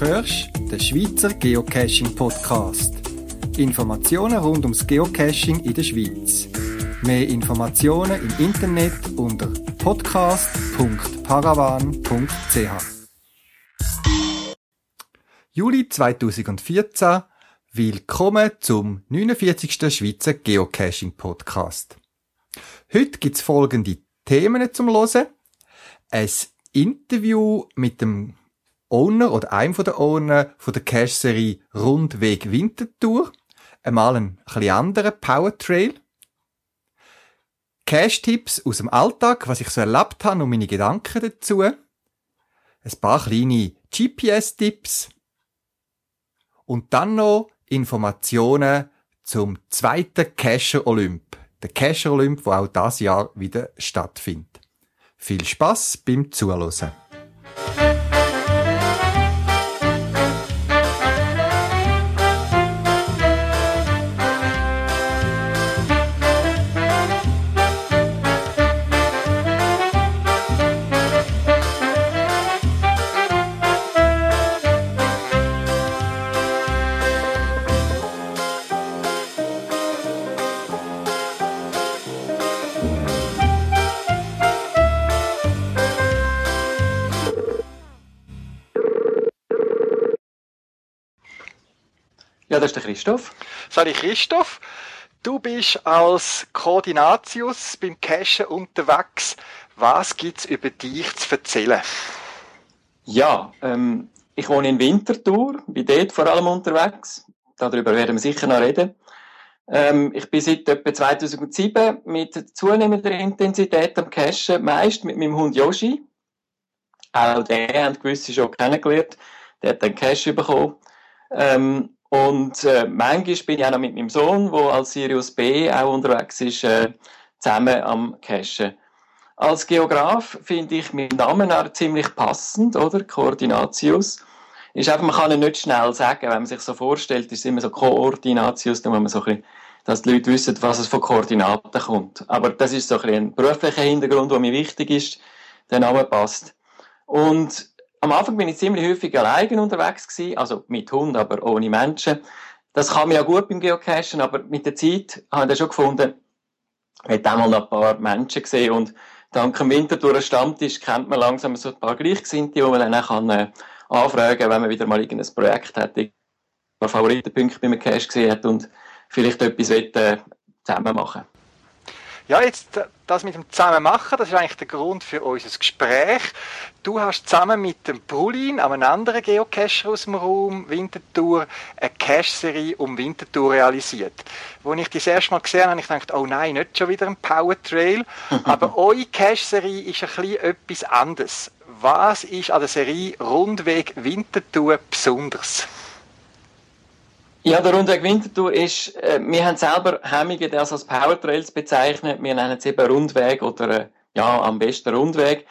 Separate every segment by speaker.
Speaker 1: hörst den Schweizer Geocaching Podcast. Informationen rund ums Geocaching in der Schweiz. Mehr Informationen im Internet unter podcast.paravan.ch. Juli 2014. Willkommen zum 49. Schweizer Geocaching Podcast. Heute gibt's folgende Themen zum Hören. Ein Interview mit dem Owner oder einem von der Owner von der Cache-Serie Rundweg Wintertour. Einmal ein bisschen anderen Powertrail. Cache-Tipps aus dem Alltag, was ich so erlebt habe und meine Gedanken dazu. Ein paar kleine GPS-Tipps. Und dann noch Informationen zum zweiten Cacher Olymp. Der Cacher Olymp, der auch das Jahr wieder stattfindet. Viel Spaß beim Zuhören.
Speaker 2: Ja, das ist der Christoph.
Speaker 1: Sali Christoph, du bist als Koordinatius beim Cachen unterwegs. Was gibt's über dich zu erzählen?
Speaker 2: Ja, ähm, ich wohne in Winterthur, bin dort vor allem unterwegs. Darüber werden wir sicher noch reden. Ähm, ich bin seit etwa 2007 mit zunehmender Intensität am Cachen, meist mit meinem Hund Yoshi. Auch den haben gewisse schon kennengelernt. Der hat einen Cache bekommen. Ähm, und äh, manchmal bin ich auch noch mit meinem Sohn, der als Sirius B auch unterwegs ist, äh, zusammen am Cachen. Als Geograf finde ich meinen Namen auch ziemlich passend, oder? Koordinatius. Ist einfach, man kann ihn nicht schnell sagen. Wenn man sich so vorstellt, ist es immer so Koordinatius, dann muss man so ein bisschen, dass die Leute wissen, was es von Koordinaten kommt. Aber das ist so ein, ein beruflicher Hintergrund, der mir wichtig ist. Der Name passt. Und am Anfang bin ich ziemlich häufig alleine unterwegs gewesen, also mit Hund, aber ohne Menschen. Das mir ja gut beim Geocachen, aber mit der Zeit habe ich schon gefunden, ich hätte einmal noch ein paar Menschen gesehen und dank dem Winterthur Stammtisch kennt man langsam so ein paar Gleichgesinnte, die man dann kann, äh, anfragen kann, wenn man wieder mal irgendein Projekt hat, ein paar Favoritenpunkte beim Cache gesehen hat und vielleicht etwas will, äh, zusammen machen
Speaker 1: ja, jetzt das mit dem zusammen machen, das ist eigentlich der Grund für unser Gespräch. Du hast zusammen mit dem Brulin, einem anderen Geocacher aus dem Raum Winterthur, eine Cache-Serie um Winterthur realisiert. Wo ich das erste Mal gesehen habe, habe ich gedacht, oh nein, nicht schon wieder ein Power Trail. Aber eure Cache-Serie ist ein bisschen etwas anderes. Was ist an der Serie Rundweg Winterthur besonders?
Speaker 2: Ja, der Rundweg Winterthur ist, äh, wir haben selber Hemmungen, das als Powertrails bezeichnet. Wir nennen es eben Rundweg oder, äh, ja, am besten Rundweg.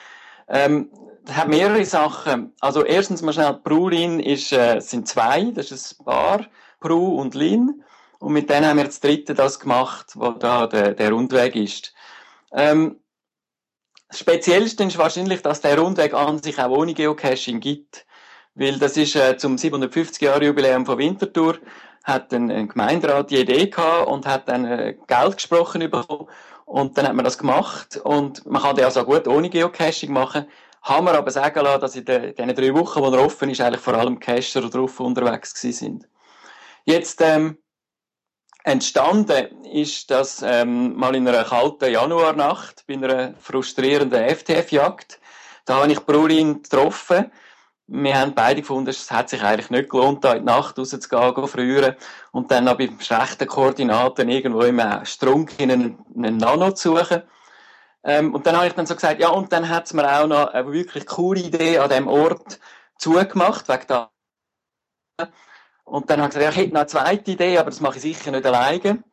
Speaker 2: Ähm, das hat mehrere Sachen. Also, erstens mal schnell, Prulin ist, äh, sind zwei, das ist ein Paar, Pru und Lin. Und mit denen haben wir das dritte das gemacht, wo da der, der Rundweg ist. Ähm, das Speziellste ist wahrscheinlich, dass der Rundweg an sich auch ohne Geocaching gibt. Weil das ist äh, zum 750 Jahre Jubiläum von Winterthur hat ein, ein Gemeinderat die Idee gehabt und hat dann äh, Geld gesprochen bekommen. Und dann hat man das gemacht. Und man kann das auch gut ohne Geocaching machen. Haben wir aber sagen lassen, dass in den, den drei Wochen, wo er offen ist, eigentlich vor allem Cacher drauf unterwegs gewesen sind. Jetzt, ähm, entstanden ist das ähm, mal in einer kalten Januarnacht bei einer frustrierenden FTF-Jagd. Da habe ich Brulin getroffen wir haben beide gefunden, es hat sich eigentlich nicht gelohnt, da in die Nacht rauszugehen, zu frieren und dann noch bei schlechten Koordinaten irgendwo im Strunk in einen, einen Nano zu suchen. Ähm, und dann habe ich dann so gesagt, ja, und dann hat es mir auch noch eine wirklich coole Idee an dem Ort zugemacht, wegen da. Und dann habe ich gesagt, ja, ich hätte noch eine zweite Idee, aber das mache ich sicher nicht alleine.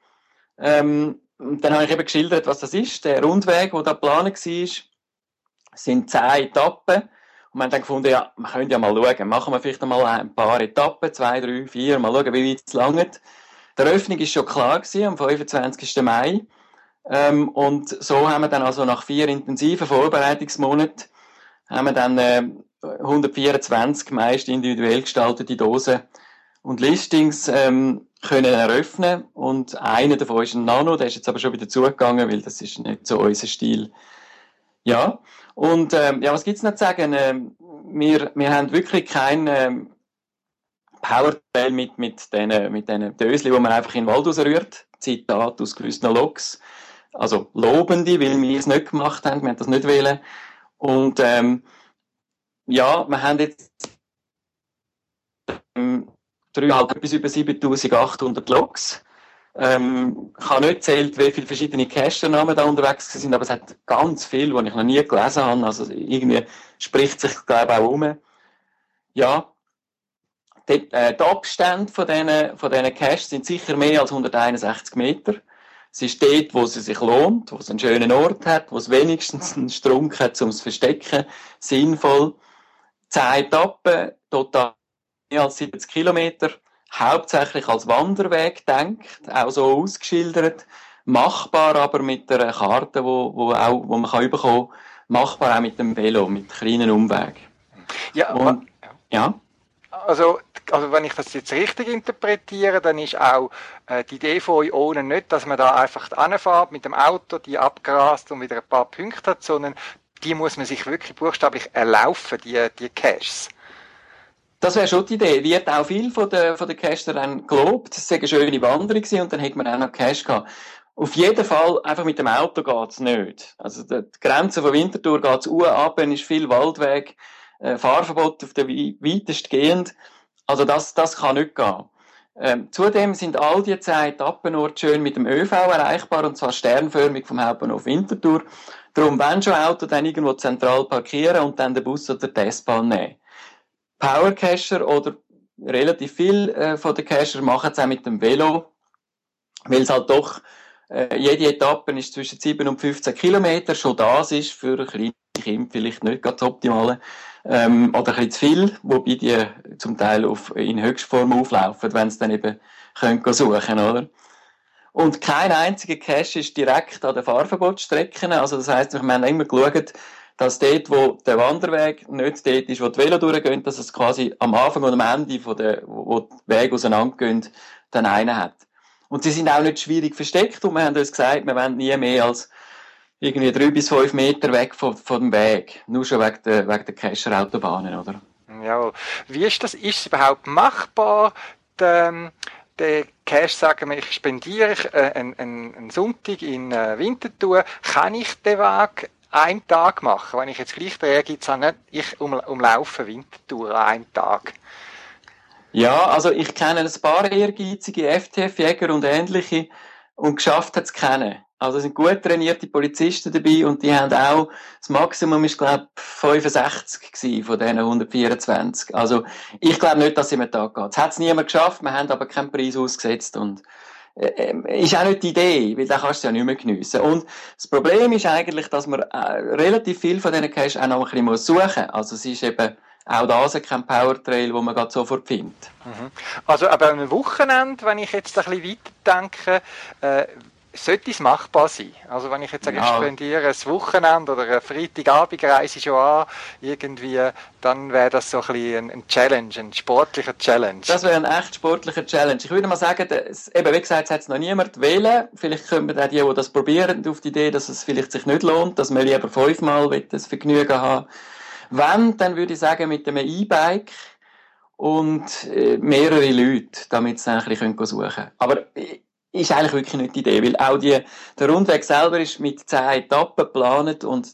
Speaker 2: Ähm, und dann habe ich eben geschildert, was das ist. Der Rundweg, der da geplant war, sind zehn Etappen und wir haben dann gefunden, ja, wir können ja mal schauen, machen wir vielleicht mal ein paar Etappen, zwei, drei, vier, mal schauen, wie weit es langt. Die Eröffnung ist schon klar gewesen, am 25. Mai. Ähm, und so haben wir dann also nach vier intensiven Vorbereitungsmonaten haben wir dann äh, 124 meist individuell gestaltete Dosen und Listings ähm, können eröffnen und einer davon ist ein Nano, der ist jetzt aber schon wieder zugegangen, weil das ist nicht so unser Stil. Ja, und ähm, ja, was gibt's noch zu sagen? Ähm, wir, wir haben wirklich kein ähm, Powertrail mit, mit diesen mit den Dösli, die man einfach in den Wald rausrührt. Zitat aus gewissen Logs. Also lobende, weil wir es nicht gemacht haben, wir haben das nicht wählen. Und ähm, ja, wir haben jetzt ähm, dreieinhalb bis über 7800 Logs. Ähm, ich habe nicht gezählt, wie viele verschiedene Cache-Namen da unterwegs sind, aber es hat ganz viel, die ich noch nie gelesen habe. Also irgendwie spricht sich, glaube ich, auch um. Ja, die, äh, die Abstände von diesen, von diesen Caches sind sicher mehr als 161 Meter. Es ist dort, wo es sich lohnt, wo es einen schönen Ort hat, wo es wenigstens einen Strunk hat, um es zu verstecken. Sinnvoll. Zehn Etappen, total mehr als 70 Kilometer hauptsächlich als Wanderweg denkt, auch so ausgeschildert, machbar aber mit einer Karte, wo, wo, auch, wo man kann bekommen machbar auch mit dem Velo, mit kleinen Umwegen.
Speaker 1: Ja, Und, ja. Also, also wenn ich das jetzt richtig interpretiere, dann ist auch äh, die Idee von euch ohne nicht, dass man da einfach anfährt mit dem Auto, die abgrast und wieder ein paar Punkte hat, sondern die muss man sich wirklich buchstäblich erlaufen, die, die Caches.
Speaker 2: Das wäre schon die Idee. Wird auch viel von den, von den Casterern gelobt. Es sei eine schöne Wanderung gewesen und dann hätte man auch noch Cash gehabt. Auf jeden Fall, einfach mit dem Auto geht's nicht. Also, die Grenze von Winterthur geht's uhr ab, ist viel Waldweg, äh, Fahrverbot auf der weitestgehend. Also, das, das kann nicht gehen. Ähm, zudem sind all die zehn Etappenorte schön mit dem ÖV erreichbar, und zwar sternförmig vom Hauptbahnhof Winterthur. Darum, wenn schon Auto, dann irgendwo zentral parkieren und dann den Bus oder die S-Bahn nehmen. Powercacher oder relativ viel äh, von den Cacher machen es auch mit dem Velo, weil es halt doch äh, jede Etappe ist zwischen 7 und 15 Kilometer. Schon das ist für kleine Kinder vielleicht nicht ganz optimal ähm, oder ein bisschen zu viel, wobei die zum Teil auf, in Höchstform auflaufen, wenn sie dann eben können suchen oder? Und kein einziger Cache ist direkt an den Fahrverbotsstrecken. Also das heisst, wir haben immer geschaut, dass dort, wo der Wanderweg nicht dort ist, wo die Velo durchgehen, dass es quasi am Anfang und am Ende, von der, wo die Wege auseinandergehen, dann einen hat. Und sie sind auch nicht schwierig versteckt und wir haben uns gesagt, wir wollen nie mehr als irgendwie drei bis fünf Meter weg von, von dem Weg. Nur schon wegen der, wegen der Kescher-Autobahnen, oder?
Speaker 1: Ja, wie ist das? Ist es überhaupt machbar, den, den Cash, sagen wir, ich spendiere äh, einen, einen, Sonntag in äh, Winterthur, kann ich den Weg einen Tag machen. Wenn ich jetzt gleich drehe, gibt es auch nicht, ich um, umlaufe Wintertour an einem Tag.
Speaker 2: Ja, also ich kenne ein paar ehrgeizige FTF-Jäger und ähnliche und geschafft hat es kennen. Also es sind gut trainierte Polizisten dabei und die haben auch, das Maximum ist glaube ich 65 von diesen 124. Also ich glaube nicht, dass es immer Tag geht. Es hat es niemand geschafft, wir haben aber keinen Preis ausgesetzt und äh, ähm, ist auch nicht die Idee, weil dann kannst du ja nicht mehr geniessen. Und das Problem ist eigentlich, dass man äh, relativ viel von diesen Caches auch noch ein bisschen suchen muss. Also es ist eben auch das kein Powertrail, wo man sofort findet.
Speaker 1: Mhm. Also aber am Wochenende, wenn ich jetzt ein bisschen weiterdenke, äh, sollte es machbar sein? Also wenn ich jetzt sage, ja. ich spendiere ein Wochenende oder eine Freitagabend reise ich schon an, irgendwie, dann wäre das so ein bisschen ein Challenge, ein sportlicher Challenge.
Speaker 2: Das wäre ein echt sportlicher Challenge. Ich würde mal sagen, das, eben wie gesagt, es hat noch niemand wählen. Vielleicht wir auch die, die das probieren, auf die Idee, dass es vielleicht sich nicht lohnt, dass man lieber fünfmal das Vergnügen haben Wenn, dann würde ich sagen, mit einem E-Bike und äh, mehrere Leute, damit sie dann ein bisschen suchen können. Aber äh, ist eigentlich wirklich nicht die Idee, weil auch die, der Rundweg selber ist mit zehn Etappen geplant und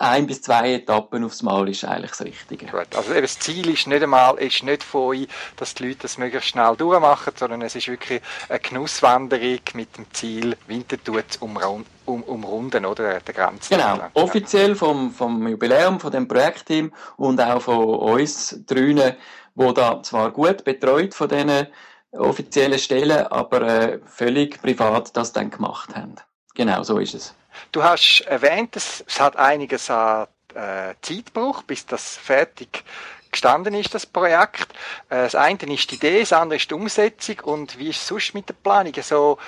Speaker 2: ein bis zwei Etappen aufs Mal ist eigentlich das Richtige.
Speaker 1: Gut, also eben das Ziel ist nicht einmal, ist nicht von euch, dass die Leute das möglichst schnell durchmachen, sondern es ist wirklich eine Genusswanderung mit dem Ziel, Winterthur zu umrunden, um, umrunden, oder, der Grenze.
Speaker 2: Genau, offiziell vom, vom Jubiläum, von dem Projektteam und auch von uns drinnen, wo da zwar gut betreut von diesen offiziellen Stellen, aber äh, völlig privat das dann gemacht haben. Genau, so ist es.
Speaker 1: Du hast erwähnt, es, es hat einiges an äh, Zeitbruch, bis das fertig gestanden ist, das Projekt. Äh, das eine ist die Idee, das andere ist die Umsetzung und wie ist es sonst mit der Planung? So,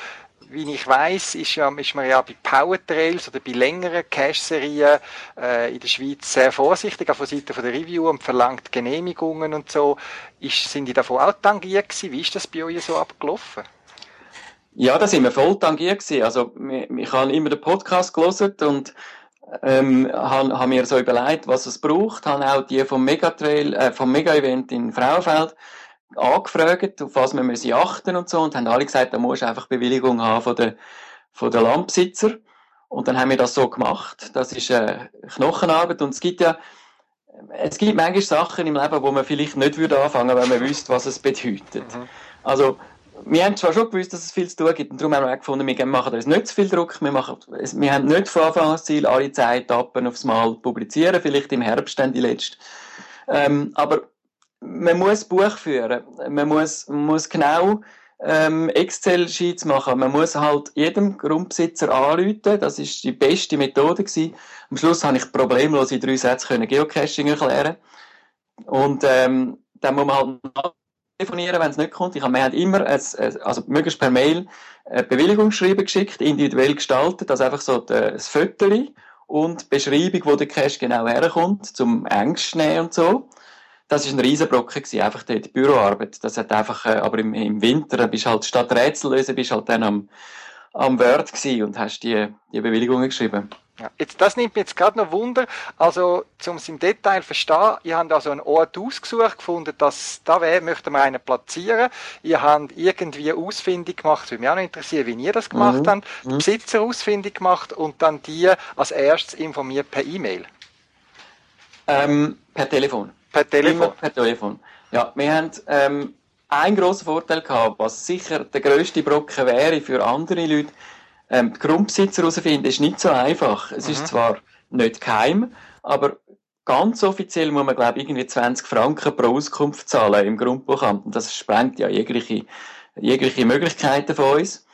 Speaker 1: wie ich weiß, ist, ja, ist man ja bei Powertrails oder bei längeren Cache-Serien äh, in der Schweiz sehr vorsichtig, auch von Seiten der Review und verlangt Genehmigungen und so. Ist, sind die davon auch tangiert gewesen? Wie ist das bei euch so abgelaufen?
Speaker 2: Ja, da sind wir voll tangiert gewesen. Also, ich habe immer den Podcast gelesen und ähm, habe hab mir so überlegt, was es braucht, habe auch die vom Megatrail, äh, vom Mega-Event in Frauenfeld angefragt, auf was wir müssen achten und so, und haben alle gesagt, da musst du einfach Bewilligung haben von den, von den Landbesitzer. Und dann haben wir das so gemacht. Das ist äh, Knochenarbeit und es gibt ja, es gibt manchmal Sachen im Leben, wo man vielleicht nicht würde anfangen, wenn man wüsste, was es bedeutet. Mhm. Also, wir haben zwar schon gewusst, dass es viel zu tun gibt, und darum haben wir auch gefunden, wir machen uns nicht zu viel Druck. Wir, machen, wir haben nicht von Anfang an das Ziel, alle zehn Etappen aufs Mal publizieren, vielleicht im Herbst dann die letzte. Ähm, aber man muss Buch führen. Man muss, muss genau ähm, Excel-Sheets machen. Man muss halt jedem Grundbesitzer anrufen. Das ist die beste Methode gewesen. Am Schluss habe ich problemlos in drei Sätzen Geocaching erklären. Und ähm, dann muss man halt telefonieren, wenn es nicht kommt. Ich habe, wir haben immer, ein, also möglichst per Mail, ein Bewilligungsschreiben geschickt, individuell gestaltet, also einfach so das Fötterchen und Beschreibung, wo der Cache genau herkommt, zum Ängst nehmen und so. Das ist ein Riesenbrocken gewesen, einfach die, die Büroarbeit. Das hat einfach, äh, aber im, im Winter, bist halt statt Rätsel lösen, bist halt dann am, am Word gewesen und hast die, die Bewilligungen geschrieben.
Speaker 1: Ja, jetzt, das nimmt mich jetzt gerade noch Wunder. Also, um es im Detail zu verstehen, ihr habt also einen Ort ausgesucht, gefunden, dass da wäre, möchten wir einen platzieren. Ihr habt irgendwie ausfindig gemacht, das würde mich auch noch interessieren, wie ihr das gemacht mhm. habt, mhm. Besitzer ausfindig gemacht und dann die als erstes informiert per E-Mail.
Speaker 2: Ähm, per Telefon.
Speaker 1: Per Telefon? Immer
Speaker 2: per Telefon. Ja, wir haben ähm, einen grossen Vorteil gehabt, was sicher der grösste Brocken wäre für andere Leute, ähm, die Grundbesitzer herausfinden, ist nicht so einfach. Es mhm. ist zwar nicht geheim, aber ganz offiziell muss man, glaube ich, irgendwie 20 Franken pro Auskunft zahlen im Grundbuchamt. Und das sprengt ja jegliche, jegliche Möglichkeiten von uns.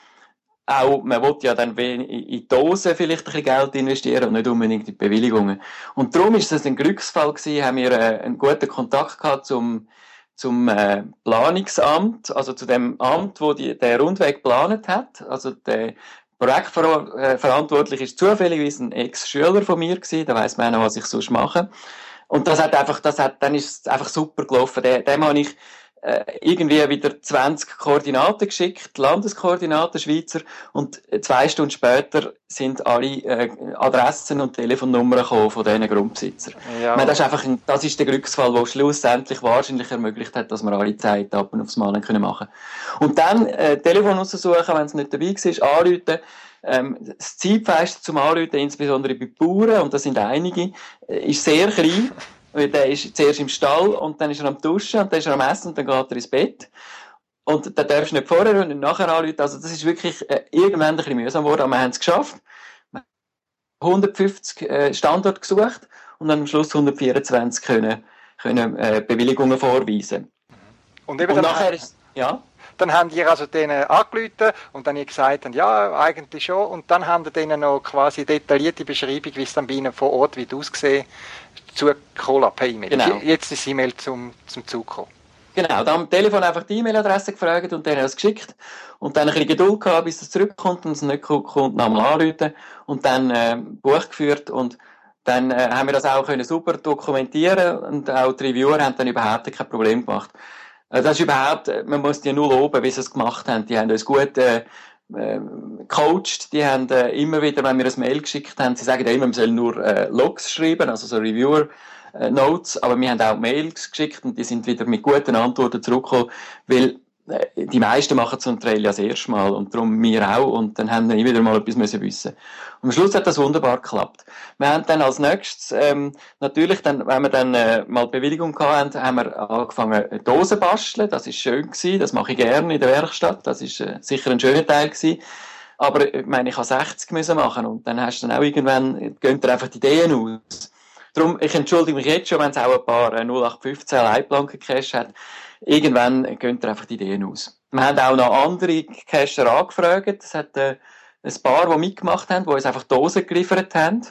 Speaker 2: Auch, man will ja dann in Dosen vielleicht ein bisschen Geld investieren und nicht unbedingt in Bewilligungen. Und darum ist das ein Glücksfall gewesen, haben wir äh, einen guten Kontakt gehabt zum, zum äh, Planungsamt, also zu dem Amt, wo die, der Rundweg geplant hat. Also der Projektverantwortlich ist zufälligerweise ein Ex-Schüler von mir gewesen, da weiss man auch, was ich sonst mache. Und das hat einfach, das hat, dann ist es einfach super gelaufen. Dem, dem habe ich äh, irgendwie wieder 20 Koordinaten geschickt, Landeskoordinaten Schweizer, und zwei Stunden später sind alle äh, Adressen und Telefonnummern gekommen von diesen Grundbesitzern. Ja. Meine, das, ist einfach ein, das ist der Glücksfall, der schlussendlich wahrscheinlich ermöglicht hat, dass wir alle Zeitappen aufs Mal können machen Und dann äh, Telefon aussuchen, wenn es nicht dabei war, anrufen, ähm, das Zeitfenster zum Anrufen, insbesondere bei Bauern, und das sind einige, äh, ist sehr klein. Weil der ist zuerst im Stall und dann ist er am Duschen und dann ist er am Essen und dann geht er ins Bett. Und dann darfst du nicht vorher und nicht nachher anrufen. Also das ist wirklich äh, irgendwann ein bisschen mühsam geworden, aber wir haben es geschafft. 150 äh, Standorte gesucht und dann am Schluss 124 können, können äh, Bewilligungen vorweisen.
Speaker 1: Und, eben und nachher ist, ja? Dann haben die also denen angerufen und dann gesagt, ja, eigentlich schon. Und dann haben die denen noch quasi detaillierte Beschreibung, wie es dann bei ihnen vor Ort wird aussehen zugekommen per E-Mail. Genau. Jetzt ist die E-Mail zum, zum Zug gekommen.
Speaker 2: Genau, da am Telefon einfach die E-Mail-Adresse gefragt und dann es geschickt. Und dann ein bisschen Geduld gehabt, bis es zurückkommt und es nicht kommt, nochmal anrufen und dann äh, Buch geführt und dann äh, haben wir das auch können super dokumentieren und auch die Reviewer haben dann überhaupt kein Problem gemacht. Äh, das ist überhaupt, äh, man muss die nur loben, wie sie es gemacht haben. Die haben uns gut äh, äh, coacht, die haben äh, immer wieder, wenn wir ein Mail geschickt haben, sie sagen ja immer, man soll nur äh, Logs schreiben, also so Reviewer Notes, aber wir haben auch Mails geschickt und die sind wieder mit guten Antworten zurückgekommen, weil die meisten machen so einen Trail ja das erste Mal und darum wir auch und dann haben wir wieder mal etwas müssen wissen. Und am Schluss hat das wunderbar geklappt. Wir haben dann als nächstes, ähm, natürlich dann, wenn wir dann äh, mal Bewilligung hatten, haben wir angefangen Dosen basteln, das ist schön gewesen, das mache ich gerne in der Werkstatt, das ist äh, sicher ein schöner Teil gewesen. Aber ich meine, ich habe 60 müssen machen und dann hast du dann auch irgendwann, gehen dir einfach die Ideen aus. Darum, ich entschuldige mich jetzt schon, wenn es auch ein paar 0815 Leitplanken Cash hat irgendwann gehen da einfach die Ideen aus. Wir haben auch noch andere Cacher angefragt. Es hat äh, ein paar, die mitgemacht haben, die uns einfach Dosen geliefert haben.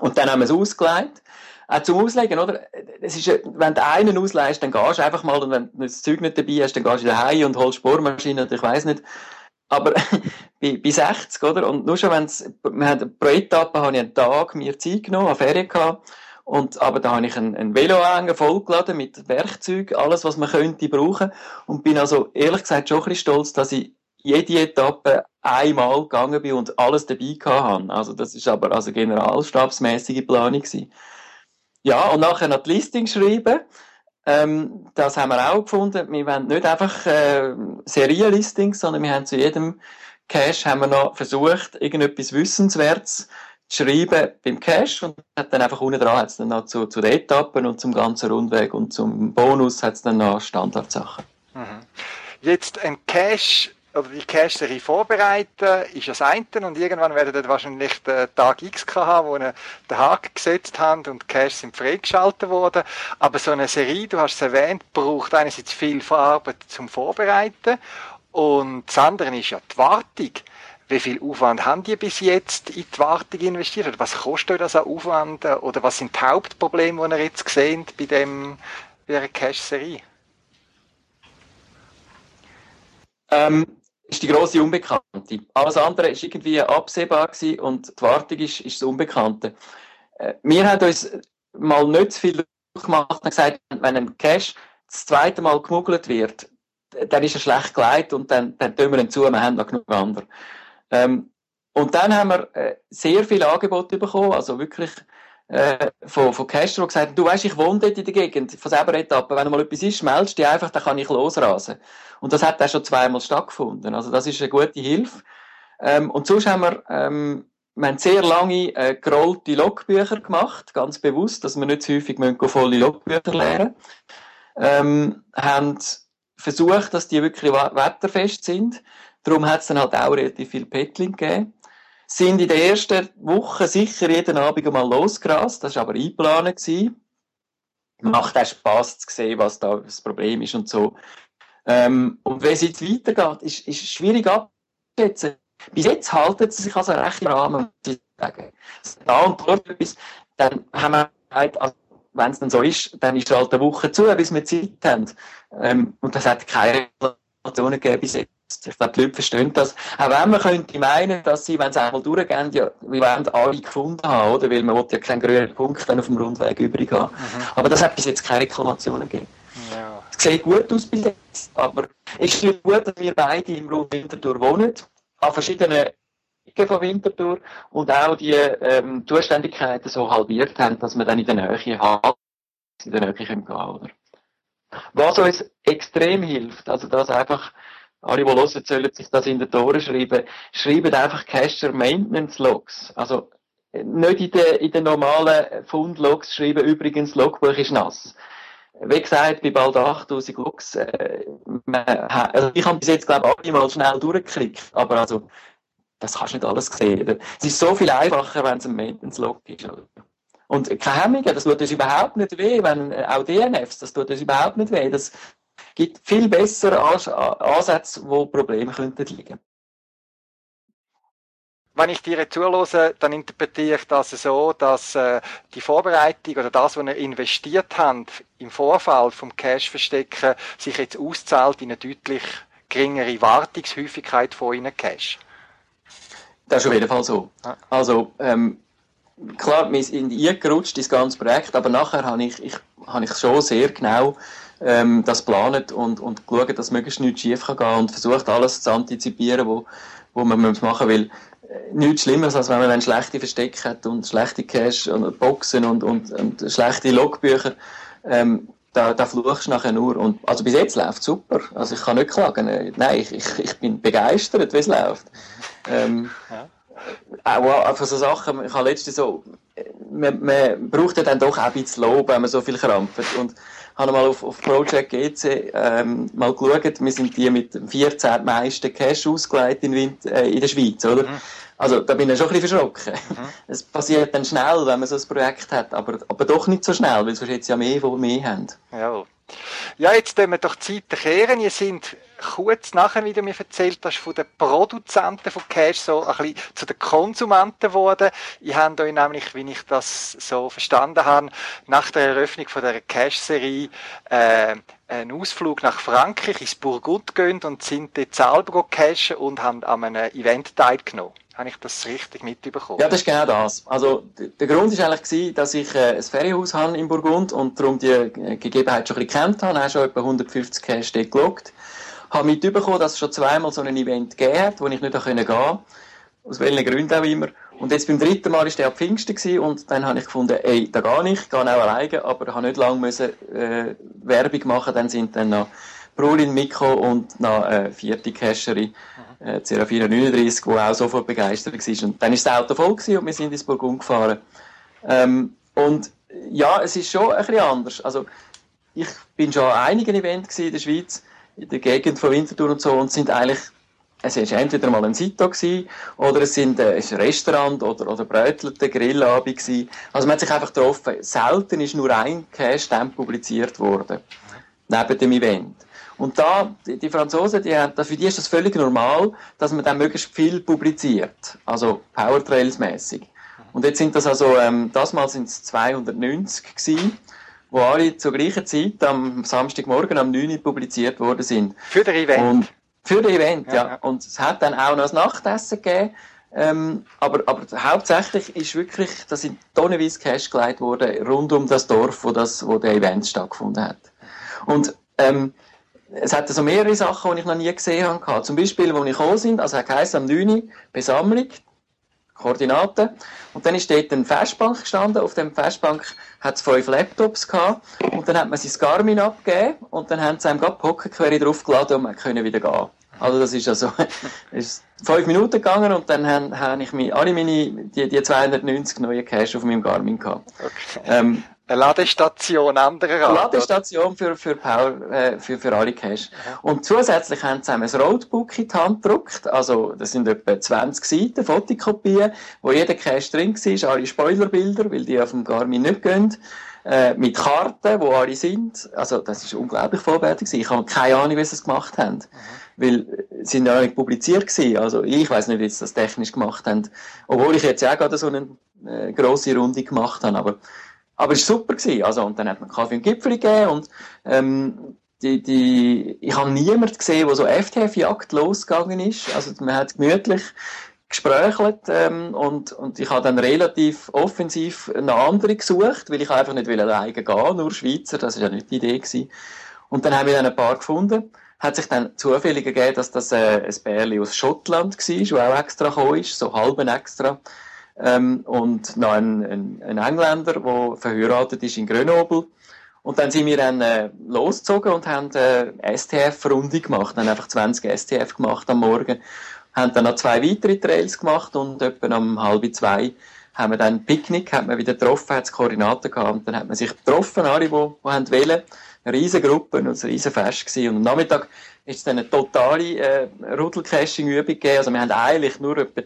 Speaker 2: Und dann haben wir es ausgelegt. Auch zum Auslegen, oder? Es ist, wenn du einen ausleihst, dann gehst du einfach mal, und wenn du das Zeug nicht dabei hast, dann gehst du wieder heim und holst Bohrmaschine, und ich weiss nicht. aber bei, bei 60, oder? Und nur schon, wenn es, wir haben, pro Etappe habe ich einen Tag mir Zeit genommen, eine Ferien gehabt. Und, aber da habe ich ein, ein Veloanhänger vollgeladen mit Werkzeug, alles, was man könnte brauchen. Und bin also, ehrlich gesagt, schon ein bisschen stolz, dass ich jede Etappe einmal gegangen bin und alles dabei hatte. Also, das ist aber also generalstabsmäßige Planung gewesen. Ja, und nachher noch die Listing schreiben. Ähm, das haben wir auch gefunden. Wir wollen nicht einfach äh, Serienlistings, sondern wir haben zu jedem Cache haben wir noch versucht, irgendetwas Wissenswertes schreiben beim Cache und hat dann einfach unten dran hat's dann noch zu, zu den Etappen und zum ganzen Rundweg und zum Bonus hat es dann noch Standardsachen. Mhm.
Speaker 1: Jetzt ein Cache oder die Cache-Serie vorbereiten, ist das eine und irgendwann werden ihr wahrscheinlich den Tag X haben, wo ihr den Haken gesetzt habt und die Caches sind freigeschaltet worden. Aber so eine Serie, du hast es erwähnt, braucht einerseits viel Arbeit zum Vorbereiten und das andere ist ja die Wartung. Wie viel Aufwand haben die bis jetzt in die Wartung investiert? Oder was kostet das an Aufwand? Oder was sind die Hauptprobleme, die ihr jetzt seht bei dem, bei einer Cache-Serie?
Speaker 2: Ähm, ist die große Unbekannte. Alles andere ist irgendwie absehbar gewesen und die Wartung ist, ist das Unbekannte. Äh, wir haben uns mal nicht zu viel gemacht und gesagt, wenn ein Cache das zweite Mal gemuggelt wird, dann ist er schlecht geleitet und dann, dann tun wir ihn zu, wir haben noch genug andere. Ähm, und dann haben wir äh, sehr viele Angebote bekommen, also wirklich äh, von, von Caster, die gesagt du weißt, ich wohne dort in der Gegend, von selber Etappe, wenn mal etwas ist, meldest dich einfach, dann kann ich losrasen. Und das hat dann schon zweimal stattgefunden. Also das ist eine gute Hilfe. Ähm, und sonst haben wir, ähm, wir haben sehr lange äh, gerollte Logbücher gemacht, ganz bewusst, dass wir nicht zu häufig müssen, volle Logbücher lernen. Ähm, haben versucht, dass die wirklich wetterfest sind. Darum hat es dann halt auch relativ viel Pettling gegeben sind in der ersten Woche sicher jeden Abend mal losgerast. Das war aber eingeplant. Macht auch Spass zu sehen, was da das Problem ist und so. Ähm, und wenn es jetzt weitergeht, ist, ist schwierig abzuschätzen. Bis jetzt halten sie sich also recht im Rahmen, muss ich sagen. Da und dort etwas, dann haben wir gesagt, also, wenn es dann so ist, dann ist halt eine Woche zu, bis wir Zeit haben. Ähm, und das hat keine Informationen gegeben bis jetzt. Ich glaube, die Leute verstehen das. Auch wenn man könnte meinen, dass sie, wenn sie einmal durchgehen, ja, wir wollen alle gefunden haben, oder? Weil man will ja keinen grünen Punkt dann auf dem Rundweg übrig haben. Mhm. Aber das hat bis jetzt keine Reklamationen gegeben. Ja. Es sieht gut aus bis jetzt, aber es ist gut, dass wir beide im Raum Winterthur wohnen, an verschiedenen Ecken von Winterthur und auch die ähm, Zuständigkeiten so halbiert haben, dass wir dann in der Nähe haben, in der Nähe gehen können, oder? Was uns extrem hilft, also dass einfach alle, die hören, sollen sich das in den Toren schreiben. Schreiben einfach Cacher Maintenance Logs. Also, nicht in den, in den normalen Fundlogs schreiben, übrigens, Logbuch ist nass. Wie gesagt, bei bald 8000 Logs, äh, also ich habe bis jetzt, glaube ich, alle mal schnell durchgeklickt, aber also, das kannst du nicht alles sehen. Es ist so viel einfacher, wenn es ein Maintenance-Log ist. Und keine Hemmungen, das tut uns überhaupt nicht weh, wenn, äh, auch DNFs, das tut uns überhaupt nicht weh. Das, gibt viel bessere Ansätze, wo Probleme könnten liegen.
Speaker 1: Wenn ich dir zuhöre, dann interpretiere ich das so, dass äh, die Vorbereitung oder das, was ihr investiert habt im Vorfall vom Cash-Verstecken, sich jetzt auszahlt in eine deutlich geringere Wartungshäufigkeit von Ihnen Cash.
Speaker 2: Das ist auf jeden Fall so. Also, ähm, klar, wir sind eingerutscht, das ganze Projekt, aber nachher habe ich, ich, habe ich schon sehr genau ähm, das planet und, und geschaut, dass möglichst nichts schief kann gehen und versucht alles zu antizipieren, wo, wo man machen will. Äh, nichts Schlimmeres, als wenn man schlechte Verstecke hat und schlechte Cash und Boxen und, und, und schlechte Logbücher. Ähm, da, da fluchst du nachher nur. Und, also bis jetzt läuft es super. Also ich kann nicht klagen. Äh, nein, ich, ich, ich bin begeistert, wie es läuft. Ähm, ja. Auch für so Sachen, ich habe letztens so, äh, man, man braucht ja dann doch auch ein bisschen Lob, wenn man so viel krampft. Und habe mal auf, auf Project GC ähm, mal geschaut, wir sind die mit 14 meisten Cash ausgelegt in, Wind, äh, in der Schweiz, oder? Mhm. Also da bin ich schon ein bisschen verschrocken. Mhm. Es passiert dann schnell, wenn man so ein Projekt hat, aber, aber doch nicht so schnell, weil sonst jetzt ja mehr, wo wir mehr haben.
Speaker 1: Ja. Ja, jetzt tun wir doch die Zeit kehren. Ihr sind kurz nachher, wie du mir erzählt hast, von den Produzenten von Cash so ein bisschen zu den Konsumenten geworden. Ich habe euch nämlich, wie ich das so verstanden habe, nach der Eröffnung von der Cash-Serie äh, einen Ausflug nach Frankreich ins Burgund gehen und sind dort selber cashen und haben an einem Event teilgenommen. Habe ich das richtig mitbekommen?
Speaker 2: Ja, das ist genau das. Also, der Grund war eigentlich, dass ich äh, ein Ferienhaus habe in Burgund und darum die äh, Gegebenheit schon ein bisschen kennt habe. Ich habe schon etwa 150 Cash dort geloggt habe mitbekommen, dass es schon zweimal so ein Event gegeben hat, wo ich nicht gehen konnte. Aus welchen Gründen auch immer. Und jetzt beim dritten Mal war der ab Pfingsten gewesen, und dann habe ich gefunden, ey, da nicht, ich gehe auch alleine, aber ich habe nicht lange müssen, äh, Werbung machen, dann sind dann noch Brulin, Mikko und noch eine vierte Cacherin, äh, Serafina 39, die auch sofort begeistert war. Und dann ist das Auto voll gewesen und wir sind ins Burgund gefahren. Ähm, und ja, es ist schon ein bisschen anders. Also, ich bin schon an einigen Events in der Schweiz, in der Gegend von Winterthur und so und sind eigentlich es war entweder mal ein Sito oder es sind äh, ein Restaurant oder, oder Brötelte, Grillabend gewesen. Also man hat sich einfach getroffen. Selten ist nur ein Cash-Stamp publiziert worden. Neben dem Event. Und da, die, die Franzosen, die haben, für die ist das völlig normal, dass man dann möglichst viel publiziert. Also Powertrails-mässig. Und jetzt sind das also, ähm, das Mal sind es 290 gewesen wo alle zur gleichen Zeit am Samstagmorgen am 9 Uhr publiziert worden sind.
Speaker 1: Für das Event? Und
Speaker 2: für das Event, ja. ja. Und es hat dann auch noch ein Nachtessen gegeben. Ähm, aber, aber hauptsächlich ist wirklich, da sind tonnenweise Cash gelegt worden rund um das Dorf, wo, das, wo der Event stattgefunden hat. Und ähm, es hat so mehrere Sachen, die ich noch nie gesehen habe. Zum Beispiel, wo ich gekommen sind, also er heisst am 9 Uhr Besammlung, Koordinaten. Und dann ist dort eine Festbank gestanden. Auf dem Festbank hat es fünf Laptops gehabt. Und dann hat man sein Garmin abgegeben und dann haben sie einem gerade Pokerquery draufgeladen und man können wieder gehen. Also das ist also ist fünf Minuten gegangen und dann habe hab ich mich, alle meine, die, die 290 neuen Cash auf meinem Garmin gehabt.
Speaker 1: Okay. Ähm, eine Ladestation anderer Art.
Speaker 2: Ladestation für, für, Power, äh, für, für alle Cache. Und zusätzlich haben sie ein Roadbook in die Hand gedruckt. Also, das sind etwa 20 Seiten, Fotokopien, wo jeder Cache drin war, alle Spoilerbilder, weil die auf dem Garmin nicht gehen. Äh, mit Karten, wo alle sind. Also, das ist unglaublich vollwertig. Ich habe keine Ahnung, wie sie es gemacht haben. Mhm. Weil, sie sind ja nicht publiziert gewesen. Also, ich weiß nicht, wie sie das technisch gemacht haben. Obwohl ich jetzt auch gerade so eine äh, grosse Runde gemacht habe. Aber, aber es war super. Gewesen. Also, und dann hat man Kaffee und Gipfel gegeben und, ähm, die, die, ich habe niemanden gesehen, der so FTF-Jagd losgegangen ist. Also, man hat gemütlich gesprächelt ähm, und, und ich habe dann relativ offensiv eine andere gesucht, weil ich einfach nicht alleine gehen nur Schweizer, das war ja nicht die Idee gewesen. Und dann haben wir dann ein paar gefunden. Hat sich dann zufällig gegeben, dass das äh, ein Bärli aus Schottland war, der auch extra gekommen ist, so halben extra ähm, und noch ein, ein, ein Engländer, der verheiratet ist in Grenoble. Und dann sind wir dann äh, losgezogen und haben äh, STF-Runde gemacht, haben einfach 20 STF gemacht am Morgen, haben dann noch zwei weitere Trails gemacht und etwa um halb zwei haben wir dann ein Picknick, hat man wieder getroffen, hat es Koordinaten gehabt und dann hat man sich getroffen, alle, die, die haben wollen. Eine riesige Gruppe und ein riesen Fest gewesen. Und am Nachmittag ist es dann eine totale äh, Rudelcaching-Übung gegeben. Also wir haben eigentlich nur etwa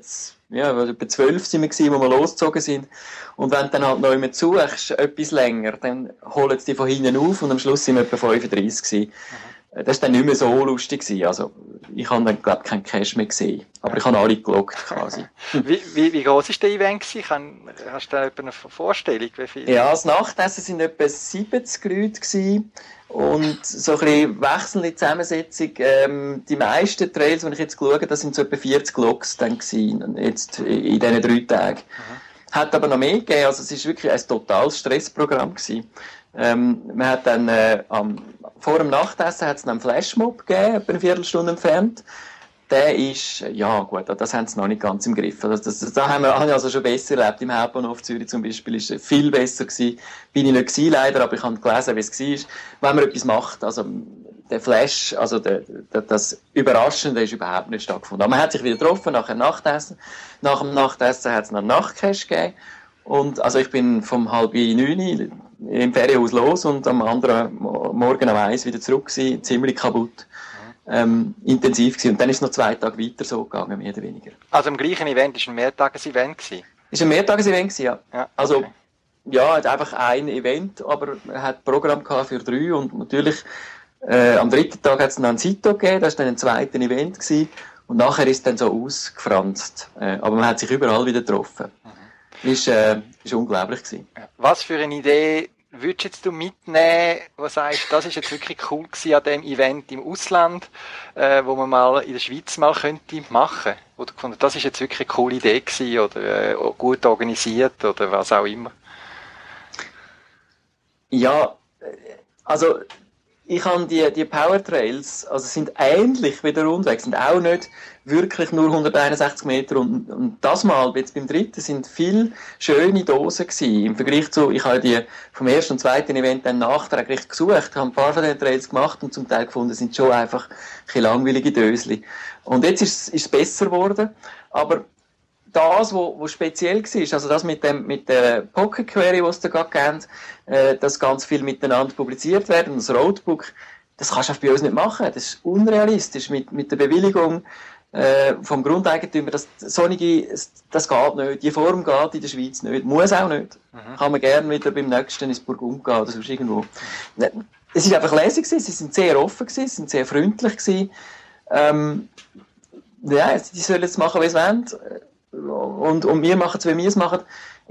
Speaker 2: ja, etwa zwölf sind wir gewesen, wo wir losgezogen sind. Und wenn du dann halt noch immer suchst, etwas länger, dann holen sie dich von hinten auf und am Schluss sind wir etwa 35 gewesen. Mhm. Das war dann nicht mehr so lustig gewesen. Also, ich habe dann, glaube ich, keinen Cash mehr gesehen. Aber ich habe alle gelockt quasi.
Speaker 1: wie, wie, wie groß war der Event gewesen? Hast du da eine Vorstellung, wie viel?
Speaker 2: Ja, das Nachtessen sind etwa 70 Leute gewesen. Und so ein bisschen wechselnde Zusammensetzung. Ähm, die meisten Trails, die ich jetzt geschaut habe, das sind so etwa 40 Logs dann gewesen, jetzt in diesen drei Tagen. Mhm. Hat aber noch mehr gegeben, also es ist wirklich ein totales Stressprogramm gewesen. Ähm, man hat dann, äh, am, vor dem Nachtessen hat es einen Flashmob gegeben, etwa eine Viertelstunde entfernt der ist, ja gut, das haben sie noch nicht ganz im Griff. Das, das, das, da haben wir also schon besser erlebt. Im Hauptbahnhof Zürich zum Beispiel ist viel besser gewesen. Bin ich nicht gewesen, leider, aber ich habe gelesen, wie es war. Wenn man etwas macht, also der Flash, also der, der, das Überraschende ist überhaupt nicht stattgefunden. Aber man hat sich wieder getroffen nach dem Nachtessen. Nach dem Nachtessen hat es einen Nachtcash gegeben. Und also ich bin vom halb neun im Ferienhaus los und am anderen Morgen um eins wieder zurück gewesen, ziemlich kaputt ähm, intensiv gewesen. Und dann ist es noch zwei Tage weiter so gegangen, mehr oder weniger.
Speaker 1: Also im gleichen Event ist ein Mehrtages-Event gewesen?
Speaker 2: Ist ein Mehrtages-Event gewesen, ja. ja also, okay. ja, einfach ein Event, aber er hat ein Programm gehabt für drei und natürlich Äh, am dritten Tag hat es noch ein Sito gegeben, das war dann ein zweites Event gewesen. Und nachher ist es dann so ausgefranst. Äh, aber man hat sich überall wieder getroffen. Mhm. Ist, äh, ist unglaublich gewesen.
Speaker 1: Was für eine Idee würdest jetzt du mitnehmen, was sagst, das ist jetzt wirklich cool gewesen an dem Event im Ausland, äh, wo man mal in der Schweiz mal könnte machen, wo du gefunden, das ist jetzt wirklich eine coole Idee gewesen oder äh, gut organisiert oder was auch immer.
Speaker 2: Ja, äh, also ich habe die, die Powertrails, also sind ähnlich wie der Rundweg, sind auch nicht wirklich nur 161 Meter und, und das Mal, jetzt beim dritten, sind viel schöne Dosen gewesen. Im Vergleich zu, ich habe die vom ersten und zweiten Event dann nachträglich gesucht, habe ein paar von den Trails gemacht und zum Teil gefunden, sind schon einfach ein langweilige Dösli. Und jetzt ist, ist es besser geworden, aber das, wo speziell war, also das mit, dem, mit der Pocket Query, die es da gerade kennt, äh, dass ganz viel miteinander publiziert werden, das Roadbook, das kannst du bei uns nicht machen. Das ist unrealistisch. Mit, mit der Bewilligung äh, vom Grundeigentümer, das, solche, das geht nicht. Die Form geht in der Schweiz nicht. Muss auch nicht. Mhm. Kann man gerne wieder beim nächsten ins Burgund gehen oder sonst irgendwo. Es war einfach lässig sie sind sehr offen gewesen, sie sind sehr freundlich gewesen. Ähm, ja, die sollen jetzt machen, wie sie wollen und, und wir machen es, wie wir es machen.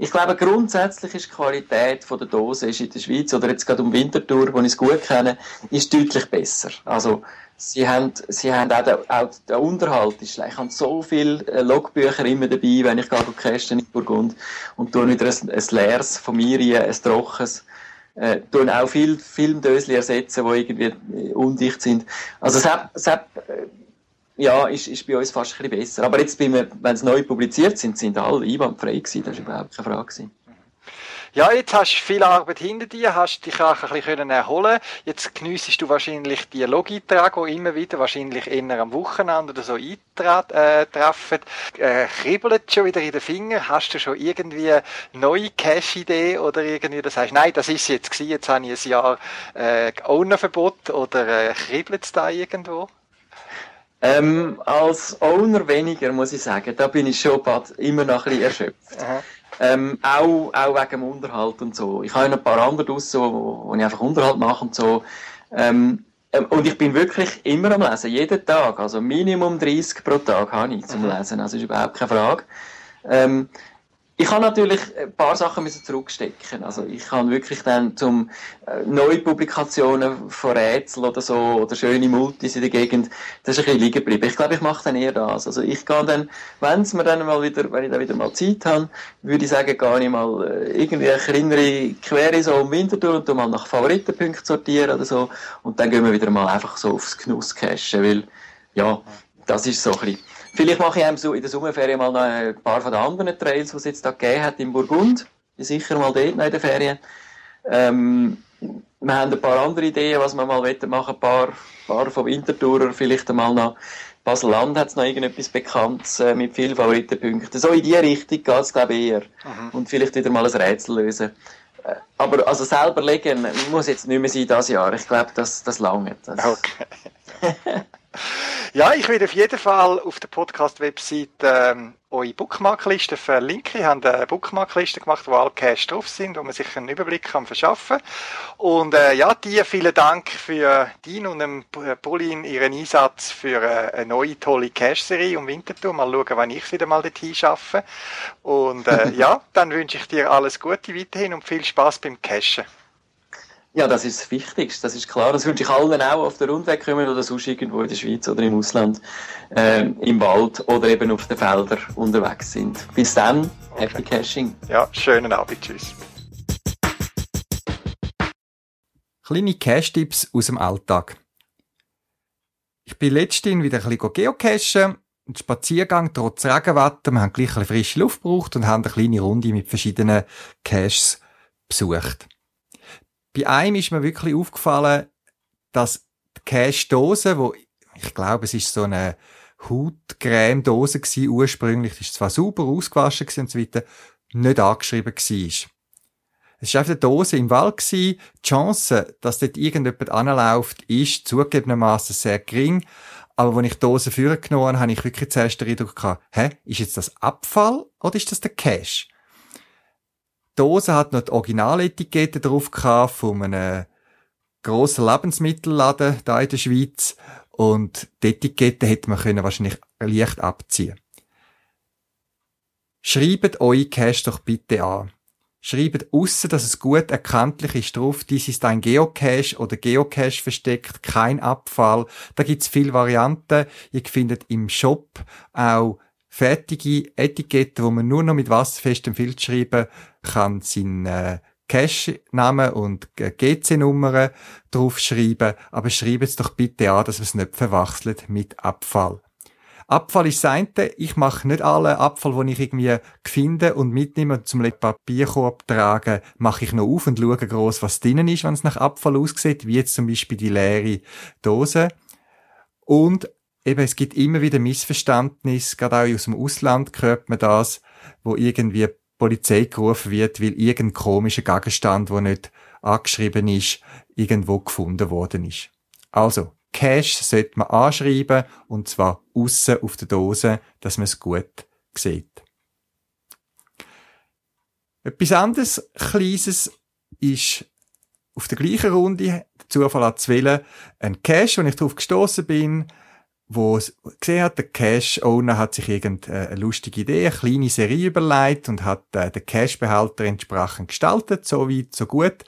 Speaker 2: Ich glaube, grundsätzlich ist die Qualität von der Dose ist in der Schweiz, oder jetzt gerade um Winterthur, wo ich es gut kenne, ist deutlich besser. Also, sie haben, sie haben auch, den, auch der Unterhalt ist schlecht. Ich habe so viele äh, Logbücher immer dabei, wenn ich gehe casten in Burgund und tue wieder ein, ein leeres von mir rein, ein trockenes äh, tun auch viel Filmdösli ersetzen, die irgendwie undicht sind. Also, es hat, es hat äh, ja, ist, ist bei uns fast ein bisschen besser. Aber jetzt, wenn es neu publiziert sind, sind alle einwandfrei gewesen. Das war überhaupt keine Frage. Gewesen.
Speaker 1: Ja, jetzt hast du viel Arbeit hinter dir, hast dich auch ein bisschen erholen Jetzt geniessest du wahrscheinlich die Log-Einträge, die immer wieder, wahrscheinlich eher am Wochenende oder so eintreffen. Äh, kribbelt schon wieder in den Fingern? Hast du schon irgendwie neue Cash-Idee oder irgendwie, das heißt, nein, das ist jetzt gewesen, jetzt habe ich ein Jahr äh, Ownerverbot oder äh, kribbelt es da irgendwo?
Speaker 2: Ähm, als Owner weniger, muss ich sagen. Da bin ich schon immer noch ein bisschen erschöpft. Ähm, auch, auch wegen dem Unterhalt und so. Ich habe noch ein paar andere draussen, wo, wo ich einfach Unterhalt mache und so. Ähm, ähm, und ich bin wirklich immer am Lesen, jeden Tag. Also Minimum 30 pro Tag habe ich zum Lesen. Also ist überhaupt keine Frage. Ähm, ich habe natürlich ein paar Sachen zurückstecken. Also ich kann wirklich dann zum äh, neue Publikationen von Rätsel oder so oder schöne Multis in der Gegend, das ist ein bisschen liegen geblieben. Ich glaube, ich mache dann eher das. Also ich gehe dann, wenn es mir dann mal wieder, wenn ich dann wieder mal Zeit habe, würde ich sagen, gehe ich mal äh, irgendwie eine kleinere Quere so im Winter durch und mal nach Favoritenpunkten sortieren oder so und dann gehen wir wieder mal einfach so aufs Genuss cashen, weil ja, das ist so ein bisschen Vielleicht mache ich einem so in der Sommerferien mal noch ein paar von den anderen Trails, die es jetzt da gegeben hat in Burgund. Sicher mal dort noch in den Ferien. Ähm, wir haben ein paar andere Ideen, was wir mal machen wollen. Ein paar, paar von Wintertourer, vielleicht einmal noch. Basel-Land hat noch irgendetwas Bekanntes äh, mit vielen Favoritenpunkten. So in die Richtung geht es, glaube ich, eher. Mhm. Und vielleicht wieder mal ein Rätsel lösen. Äh, aber also selber legen muss jetzt nicht mehr sein dieses Jahr. Ich glaube, das, das lange. Das
Speaker 1: okay. Ja, ich werde auf jeden Fall auf der Podcast-Website ähm, eure Bookmarkliste verlinken. Ich habe eine Bookmarkliste gemacht, wo alle Cash drauf sind, wo man sich einen Überblick kann verschaffen Und äh, ja, dir vielen Dank für deinen und dem Pauline ihren Einsatz für äh, eine neue tolle Cash-Serie um Winterthur. Mal schauen, wann ich wieder mal dorthin schaffe. Und äh, ja, dann wünsche ich dir alles Gute weiterhin und viel Spaß beim Cashen.
Speaker 2: Ja, das ist das Wichtigste, das ist klar. Das wünsche ich allen auch auf der Rundweg kommen oder sonst irgendwo in der Schweiz oder im Ausland, äh, im Wald oder eben auf den Feldern unterwegs sind. Bis dann, okay. happy caching.
Speaker 1: Ja, schönen Abend, tschüss.
Speaker 3: Kleine Cache-Tipps aus dem Alltag. Ich bin letztens wieder ein bisschen geocachen. Ein Spaziergang trotz Regenwetter. Wir haben gleich ein bisschen frische Luft gebraucht und haben eine kleine Runde mit verschiedenen Caches besucht. Bei einem ist mir wirklich aufgefallen, dass die Cash-Dose, wo ich glaube, es ist so eine Hautcreme-Dose gewesen, ursprünglich, die ist zwar super ausgewaschen gewesen und so weiter, nicht angeschrieben war. Es war einfach eine Dose im Wald gewesen. Die Chance, dass dort irgendjemand anläuft, ist zugegebenermaßen sehr gering. Aber wenn ich die Dose vorgenommen habe, habe ich wirklich zuerst den Eindruck gehabt, hä, ist jetzt das Abfall oder ist das der Cash? Dose hat noch die Originaletikette drauf gehabt von einem grosser Lebensmittelladen da in der Schweiz und die Etikette hätte man können wahrscheinlich leicht abziehen. Schreibt eure Cache doch bitte an. Schreibt aussen, dass es gut erkanntlich ist drauf, dies ist ein Geocache oder Geocache versteckt, kein Abfall. Da gibt's viele Varianten. Ihr findet im Shop auch fertige Etiketten, wo man nur noch mit wasserfestem Filz schreiben kann, seinen äh, Cache-Namen und GC-Nummern draufschreiben. Aber schreibt es doch bitte an, dass man es nicht verwechselt mit Abfall. Abfall ist das eine. Ich mache nicht alle Abfall, den ich irgendwie finde und mitnehme und zum Papierkorb tragen, mache ich noch auf und schaue gross, was drinnen ist, wenn es nach Abfall aussieht, wie jetzt zum Beispiel die leere Dose. Und eben, es gibt immer wieder Missverständnisse, gerade auch aus dem Ausland hört man das, wo irgendwie Polizei gerufen wird, weil irgendein komischer Gegenstand, der nicht angeschrieben ist, irgendwo gefunden worden ist. Also, Cache sollte man anschreiben, und zwar aussen auf der Dose, dass man es gut sieht. Etwas anderes, Kleines, ist auf der gleichen Runde, der Zufall hat zu wählen, ein Cache, wo ich drauf gestoßen bin, wo gesehen hat, der Cash-Owner hat sich irgendeine lustige Idee, eine kleine Serie überlegt und hat äh, den Cash-Behälter entsprechend gestaltet, so weit, so gut.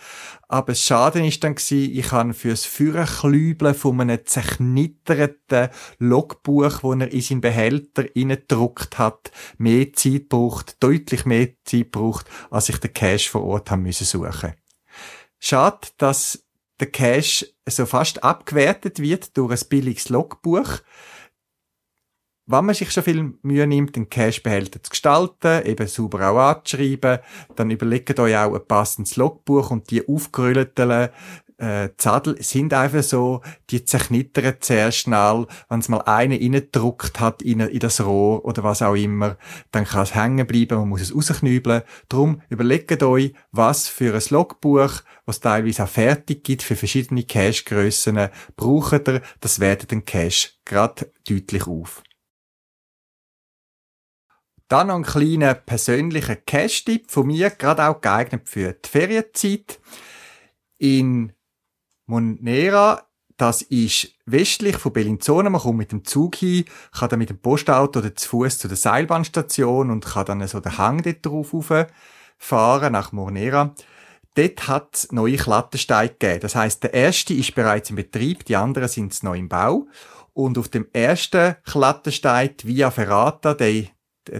Speaker 3: Aber das Schaden ist dann gewesen, ich habe fürs Führerklübeln von einem zerknitterten Logbuch, wo er in seinen Behälter reingedruckt hat, mehr Zeit braucht, deutlich mehr Zeit braucht, als ich den Cash vor Ort haben müssen suchen. Schade, dass der Cache so fast abgewertet wird durch ein billiges Logbuch. Wenn man sich schon viel Mühe nimmt, den Cache-Behälter zu gestalten, eben sauber auch anzuschreiben, dann überlegt euch auch ein passendes Logbuch und die aufgerüllten äh, Zadel sind einfach so, die zerknittern sehr schnell. Wenn es mal eine reingedruckt hat in, in das Rohr oder was auch immer, dann kann es hängen bleiben, man muss es rausknübeln. Drum überlegt euch, was für ein Logbuch, was teilweise auch fertig gibt für verschiedene Cache-Grössen, braucht ihr, das wertet den Cache gerade deutlich auf. Dann noch ein kleiner persönlicher Cache-Tipp von mir, gerade auch geeignet für die Ferienzeit. In Monera, das ist westlich von Bellinzona. Man kommt mit dem Zug hin, kann dann mit dem Postauto oder zu Fuß zu der Seilbahnstation und kann dann so den Hang dort drauf fahren nach Monera. Dort hat es neue Klettersteige gegeben. Das heißt, der erste ist bereits in Betrieb, die anderen sind noch im Bau. Und auf dem ersten Klettersteig Via Ferrata, der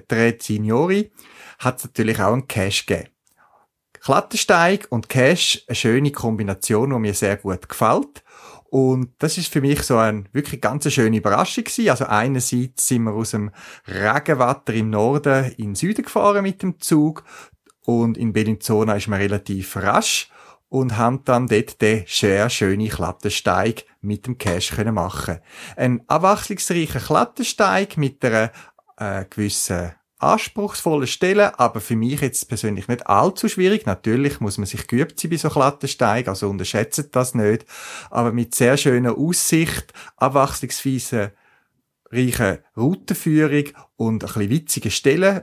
Speaker 3: Tre Signori, hat es natürlich auch einen Cash gegeben. Klettersteig und Cash, eine schöne Kombination, die mir sehr gut gefällt. Und das ist für mich so eine wirklich ganz schöne Überraschung gewesen. Also einerseits sind wir aus dem Regenwetter im Norden in den Süden gefahren mit dem Zug und in Bellinzona ist man relativ rasch und haben dann dort den sehr schönen Klettersteig mit dem Cash können machen. Ein abwechslungsreicher Klettersteig mit einer äh, gewissen anspruchsvolle Stellen, aber für mich jetzt persönlich nicht allzu schwierig. Natürlich muss man sich geübt sein bei so Klettersteigen, also unterschätzt das nicht. Aber mit sehr schöner Aussicht, abwechslungsweise reichen Routenführung und ein bisschen witzige Stellen,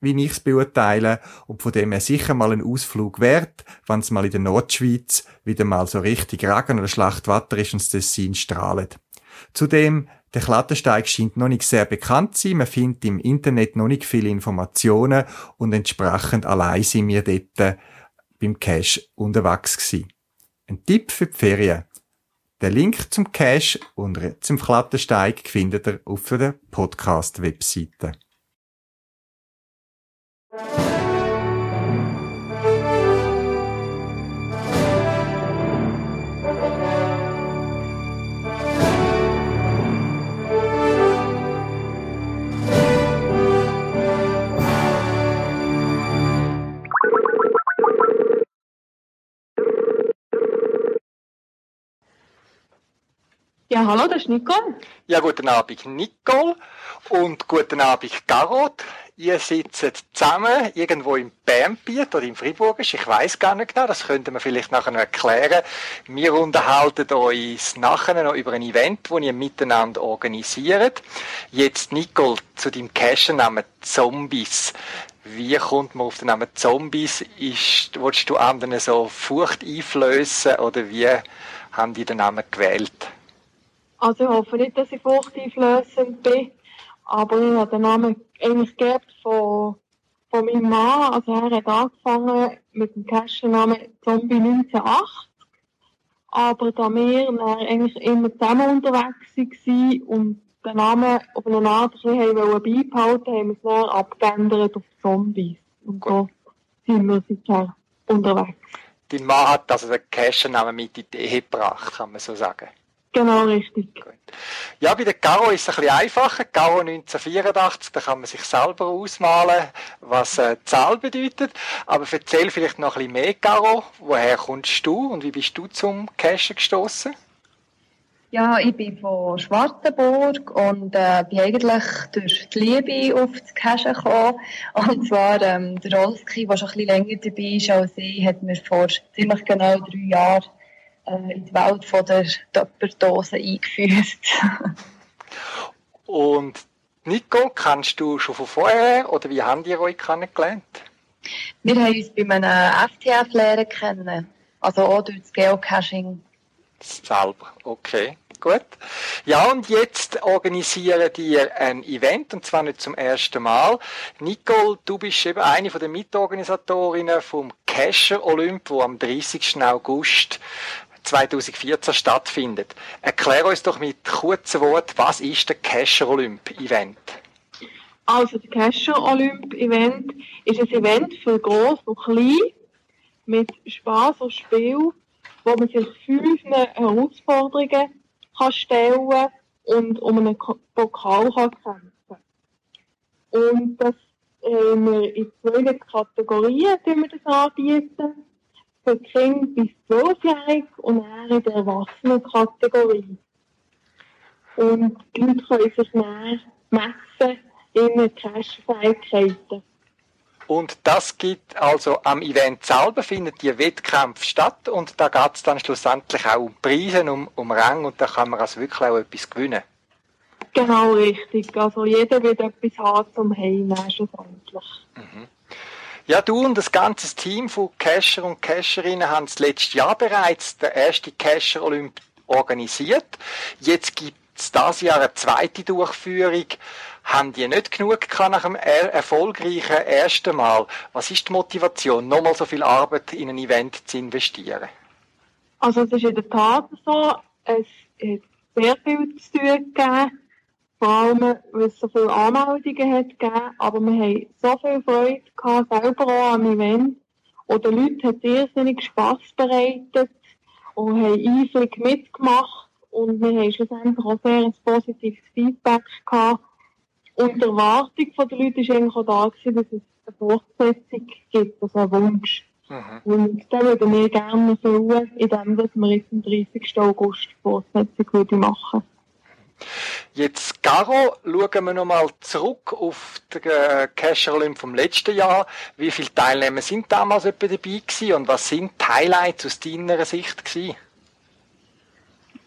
Speaker 3: wie ich es beurteile. Und von dem her sicher mal ein Ausflug wert, wenn es mal in der Nordschweiz wieder mal so richtig Regen oder Schlachtwetter ist und das Dessin strahlt. Zudem der Klettersteig scheint noch nicht sehr bekannt zu sein. Man findet im Internet noch nicht viele Informationen und entsprechend allein sind wir dort beim Cache unterwegs gewesen. Ein Tipp für die Ferien. Der Link zum Cache und zum Klettersteig findet ihr auf der Podcast-Webseite.
Speaker 4: Ja, hallo, das ist Nicole.
Speaker 1: Ja, guten Abend, Nicole. Und guten Abend, Garot. Ihr sitzt zusammen irgendwo im Bernbiet oder im Friburgisch. Ich weiß gar nicht genau. Das könnte man vielleicht nachher noch erklären. Wir unterhalten uns nachher noch über ein Event, das ihr miteinander organisiert. Jetzt, Nicole, zu deinem Cashen-Namen Zombies. Wie kommt man auf den Namen Zombies? Ist, willst du anderen so Furcht einflößen oder wie haben die den Namen gewählt?
Speaker 4: Also ich hoffe nicht, dass ich furchteinflößend bin, aber ich habe den Namen eigentlich geerbt von, von meinem Mann. Also er hat angefangen mit dem Cash-Namen Zombie 1980. Aber da wir eigentlich immer zusammen unterwegs waren und den Namen auf eine Art ein beibehalten haben wir es dann abgeändert auf Zombies. Und so sind wir seither unterwegs.
Speaker 1: Dein Mann hat also den Cash-Namen mit in die Ehe gebracht, kann man so sagen.
Speaker 4: Genau, richtig.
Speaker 1: Gut. Ja, bei der Caro ist es ein bisschen einfacher. Caro 1984, da kann man sich selber ausmalen, was äh, Zahl bedeutet. Aber erzähl vielleicht noch ein bisschen mehr, Caro. Woher kommst du und wie bist du zum Cashen gestoßen?
Speaker 5: Ja, ich bin von Schwarzenburg und äh, bin eigentlich durch die Liebe auf das Cashen gekommen. Und zwar ähm, der Rolski, der schon ein bisschen länger dabei ist als ich, hat mir vor ziemlich genau drei Jahren äh, in die Welt von der Tupperdose eingeführt.
Speaker 1: und Nico, kennst du schon von vorher oder wie haben ihr euch kennengelernt?
Speaker 5: Wir haben uns bei einem FTF-Lehrer kennen, also auch durch das Geocaching.
Speaker 1: Selber, okay. Gut. Ja, und jetzt organisieren die ein Event, und zwar nicht zum ersten Mal. Nicole, du bist eben eine von den Mitorganisatorinnen vom Cacher Olymp, wo am 30. August 2014 stattfindet. Erklär uns doch mit kurzen Worten, was ist der Cacher Olymp Event?
Speaker 4: Also, der Cacher Olymp Event ist ein Event für groß und klein mit Spaß und Spiel, wo man sich fünf Herausforderungen kann stellen und um einen Pokal kann kämpfen Und das haben wir in zwei Kategorien die wir das anbieten für Kinder bis 12-jährig und dann in der Erwachsenenkategorie. Und die Leute können sich dann messen in Cash-Fähigkeiten.
Speaker 1: Und das gibt also am Event selber findet die Wettkämpfe statt und da geht es dann schlussendlich auch um Preise, um, um Rang und da kann man also wirklich auch etwas gewinnen.
Speaker 4: Genau, richtig. Also jeder wird etwas haben zum Heimnehmen schlussendlich.
Speaker 1: Mhm. Ja, du und das ganze Team von Cacher und Cacherinnen haben das letzte Jahr bereits den ersten Cacher Olymp organisiert. Jetzt gibt es dieses Jahr eine zweite Durchführung. Haben die nicht genug nach dem er erfolgreichen ersten Mal? Was ist die Motivation, nochmal so viel Arbeit in ein Event zu investieren?
Speaker 4: Also es ist in der Tat so, es hat sehr viel zu tun gegeben vor allem, weil es so viele Anmeldungen hat gegeben, aber wir haben so viel Freude gehabt, selber auch am Event. Und den Leuten hat irrsinnig Spass bereitet und haben eifrig mitgemacht. Und wir haben schlussendlich auch sehr ein positives Feedback gehabt. Und die Erwartung der Leute war eigentlich auch da, gewesen, dass es eine Fortsetzung gibt, also einen Wunsch. Mhm. Und den würden wir gerne erfüllen, indem wir jetzt am 30. August die Fortsetzung machen würden.
Speaker 1: Jetzt, Garo, schauen wir nochmal zurück auf den äh, Cash Olymp vom letzten Jahr. Wie viele Teilnehmer sind damals etwa dabei gewesen und was sind die Highlights aus deiner Sicht gewesen?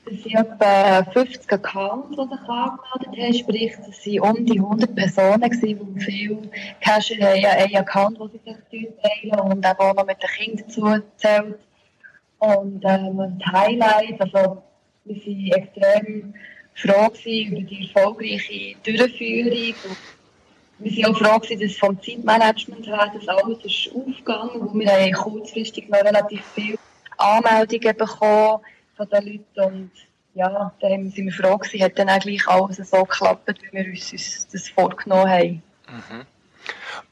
Speaker 5: Es sind etwa 50 Accounts, die sich angemeldet haben. Sprich, es waren um die 100 Personen, die viele Cacher haben einen Account, den sie sich teilen und eben auch noch mit den Kindern dazu zählt. Und ähm, die Highlights, also wir sind extrem froh über die erfolgreiche Durchführung. Wir waren auch froh, dass es vom Zeitmanagement her das alles ist aufgegangen ist. Wir haben kurzfristig noch relativ viele Anmeldungen bekommen von den Leuten. Und ja, dann sind wir froh gewesen, hat dann eigentlich alles so geklappt, wie wir uns das vorgenommen haben.
Speaker 1: Mhm.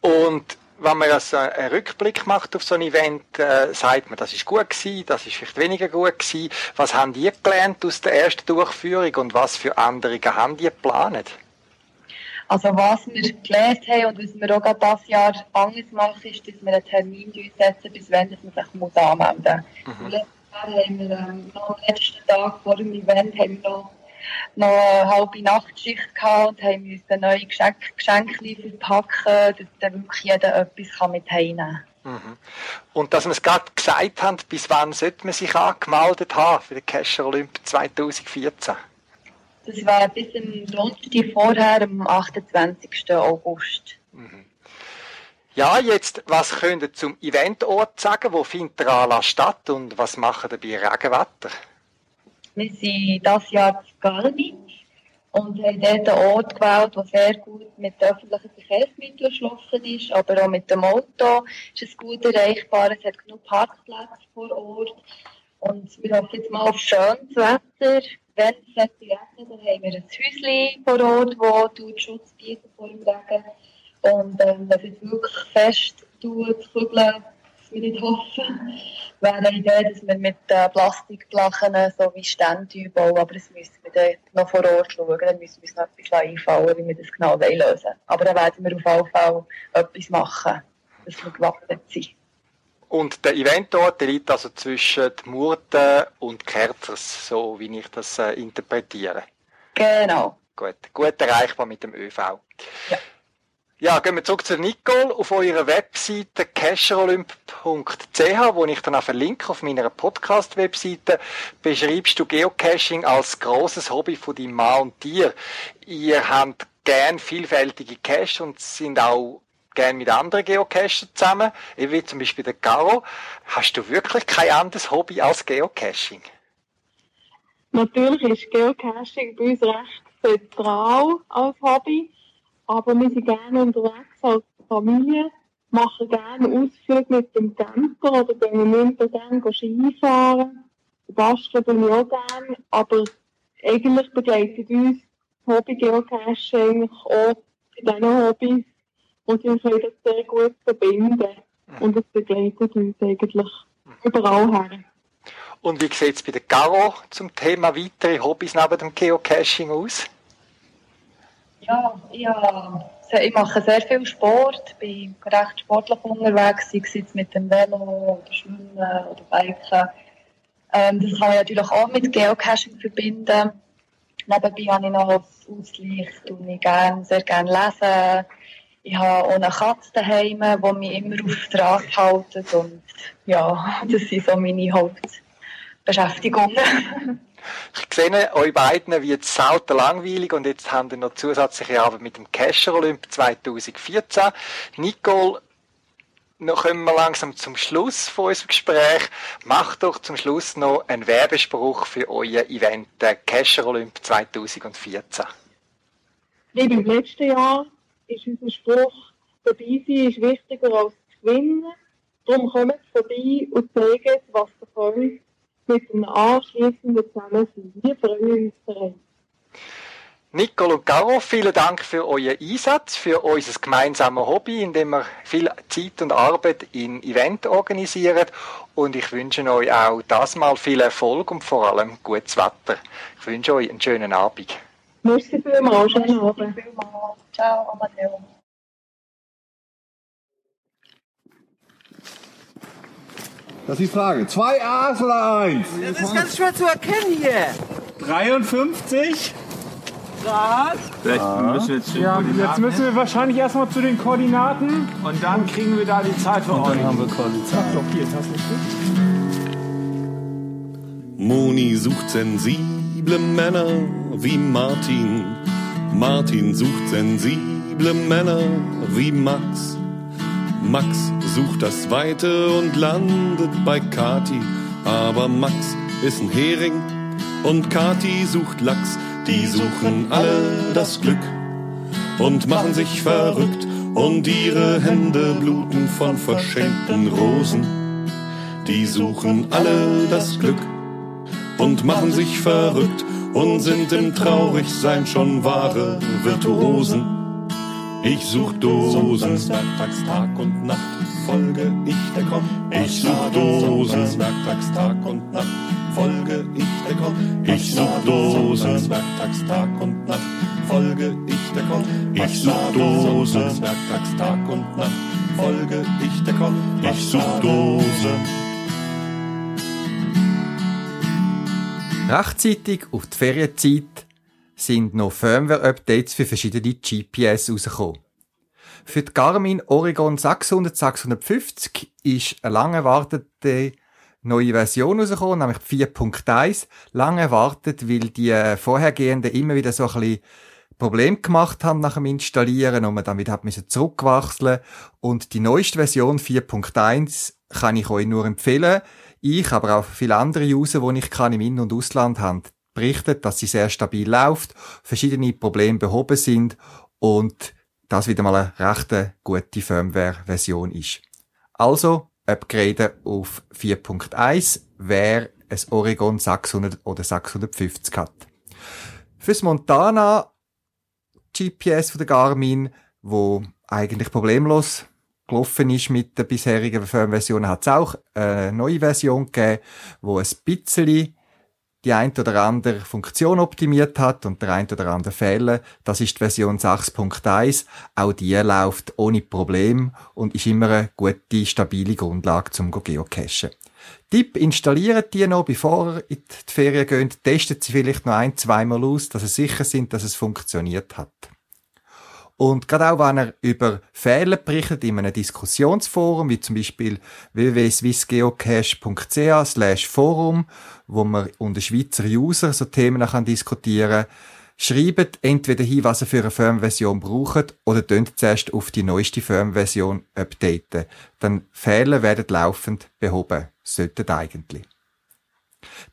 Speaker 1: Und wenn man also einen Rückblick macht auf so ein Event, äh, sagt man, das ist gut gewesen, das ist vielleicht weniger gut gewesen. Was haben die gelernt aus der ersten Durchführung und was für Änderungen haben die geplant?
Speaker 5: Also was wir gelernt haben und was wir auch gerade dieses Jahr anders machen, ist, dass wir einen Termin setzen, bis wann man sich muss anmelden muss. Mhm. Letztes Jahr haben wir ähm, am letzten Tag vor dem Event haben wir noch noch eine halbe Nachtschicht gehabt und haben uns neue Geschenke, Geschenke verpacken, dass dann wirklich jeder etwas mit heimnehmen kann.
Speaker 1: Mhm. Und dass wir es gerade gesagt haben, bis wann sollte man sich angemeldet haben für den Cacher Olymp 2014?
Speaker 5: Das war bis zum Donnerstag vorher, am 28. August. Mhm.
Speaker 1: Ja, jetzt, was könnt ihr zum Eventort sagen? Wo findet der Anlass statt und was machen ihr bei Regenwetter?
Speaker 5: Wir sind dieses Jahr zu Galmi und haben dort einen Ort gewählt, der sehr gut mit öffentlichen Verkehrsmitteln erschlossen ist, aber auch mit dem Auto ist es gut erreichbar. Es hat genug Parkplätze vor Ort und wir hoffen jetzt mal auf schönes Wetter. Wenn es regnet, dann haben wir ein Häuschen vor Ort, das Schutz bietet vor dem Regen. Und ähm, wenn es wirklich fest tut, kübeln, was wir nicht hoffen, wäre eine Idee, dass wir mit äh, Plastikblachen so wie Stände bauen, aber das müssen wir dann noch vor Ort schauen, dann müssen wir uns noch etwas einfallen, wie wir das genau lösen wollen. Aber dann werden wir auf jeden Fall etwas machen, dass wir gewappnet sind.
Speaker 1: Und der Eventort der liegt also zwischen Murten und Kerzers, so wie ich das äh, interpretiere.
Speaker 5: Genau.
Speaker 1: Gut, gut erreichbar mit dem ÖV.
Speaker 5: Ja.
Speaker 1: Ja, gehen wir zurück zu Nicole auf eurer Webseite cacherolymp.ch, wo ich dann auch verlinke auf meiner Podcast-Webseite, beschreibst du Geocaching als großes Hobby von deinem Mann und dir. Ihr habt gern vielfältige Caches und sind auch gern mit anderen Geocachern zusammen, wie zum Beispiel der Caro. Hast du wirklich kein anderes Hobby als Geocaching?
Speaker 4: Natürlich ist Geocaching bei uns recht zentral als Hobby. Aber wir sind gerne unterwegs als Familie, machen gerne Ausflüge mit dem Camper oder gehen im Winter gerne Skifahren. Basteln bin ich auch gerne, aber eigentlich begleitet uns Hobby Geocaching auch bei diesen Hobbys und wir können das sehr gut verbinden. Und es begleitet uns eigentlich überall her.
Speaker 1: Und wie sieht es bei der Caro zum Thema weitere Hobbys neben dem Geocaching aus?
Speaker 5: Ja, ja, ich mache sehr viel Sport, bin recht sportlich unterwegs, sei es mit dem Velo oder Schwimmen oder Biken. Ähm, das kann ich natürlich auch mit Geocaching verbinden. Nebenbei habe ich noch als Ausgleich, ich gerne, sehr gerne lesen. Ich habe auch eine Katze daheim, die mich immer auf Draht hält. Und ja, das sind so meine Hauptbeschäftigungen.
Speaker 1: Ich sehe euch beiden wie jetzt selten langweilig und jetzt haben wir noch zusätzliche Arbeit mit dem Cacher Olymp 2014. Nicole, noch kommen wir langsam zum Schluss von unserem Gespräch. Macht doch zum Schluss noch einen Werbespruch für euer Event, der Cacher Olymp 2014.
Speaker 4: Wie beim letzten Jahr ist unser Spruch, dabei sein ist wichtiger als gewinnen. Darum kommt vorbei und zeigt, was ihr könnt mit einem anschließenden Zusammensein. Wir freuen uns darauf.
Speaker 1: Nicole und Caro, vielen Dank für euren Einsatz, für unser gemeinsames Hobby, in dem wir viel Zeit und Arbeit in Event organisieren. Und ich wünsche euch auch das mal viel Erfolg und vor allem gutes Wetter. Ich wünsche euch einen schönen Abend.
Speaker 4: Merci vielmals, schönen Abend.
Speaker 5: Ciao, Amadeo.
Speaker 6: Das ist die Frage. Zwei A's oder eins?
Speaker 7: Das ist ganz schwer zu erkennen hier.
Speaker 8: 53 Grad.
Speaker 9: Vielleicht müssen wir jetzt,
Speaker 8: Ja, jetzt müssen wir wahrscheinlich erstmal zu den Koordinaten.
Speaker 9: Und dann kriegen wir da die Zeit für euch.
Speaker 8: haben wir Koordinaten. blockiert, hast du
Speaker 10: Moni sucht sensible Männer wie Martin. Martin sucht sensible Männer wie Max. Max sucht das Weite und landet bei Kati. Aber Max ist ein Hering und Kati sucht Lachs. Die suchen alle das Glück und machen sich verrückt. Und ihre Hände bluten von verschenkten Rosen. Die suchen alle das Glück und machen sich verrückt und sind im Traurigsein schon wahre Virtuosen. Ich such Dosen, werktags Tag und Nacht, folge ich der Komm. Ich such Dosen, werktags Tag und Nacht, folge ich der Komm. Ich such Dosen, werktags Tag und Nacht, folge ich der Komm. Ich such Dosen, werktags Tag und Nacht, folge ich der Komm. Ich such Dosen.
Speaker 3: Rechtzeitig auf die Ferienzeit sind noch Firmware-Updates für verschiedene GPS rausgekommen. Für die Garmin Oregon 600 650 ist eine lange erwartete neue Version rausgekommen, nämlich 4.1. Lange erwartet, weil die vorhergehenden immer wieder so ein bisschen Problem gemacht haben nach dem Installieren und man dann wieder hat zurückwechseln und die neueste Version 4.1 kann ich euch nur empfehlen. Ich, aber auch viele andere User, die ich kann im In- und Ausland haben, berichtet, dass sie sehr stabil läuft, verschiedene Probleme behoben sind und das wieder mal eine recht gute Firmware-Version ist. Also, upgraden auf 4.1, wer ein Oregon 600 oder 650 hat. Fürs Montana GPS von der Garmin, wo eigentlich problemlos gelaufen ist mit der bisherigen Firmware-Version, hat es auch eine neue Version gegeben, wo ein bisschen die ein oder andere Funktion optimiert hat und der ein oder andere Fehler. Das ist die Version 6.1. Auch die läuft ohne Problem und ist immer eine gute, stabile Grundlage zum Geocachen. Tipp, installiert die noch, bevor ihr in die Ferien geht. Testet sie vielleicht noch ein, zweimal aus, dass ihr sicher sind, dass es funktioniert hat. Und gerade auch, wenn er über Fehler berichtet in einem Diskussionsforum, wie zum Beispiel www.swissgeocache.ch slash Forum, wo man unter Schweizer User so Themen kann diskutieren schreibt entweder hin, was ihr für eine Firmversion braucht, oder tönt zuerst auf die neueste Firmversion updaten. Dann Fehler werden laufend behoben. Sollten eigentlich.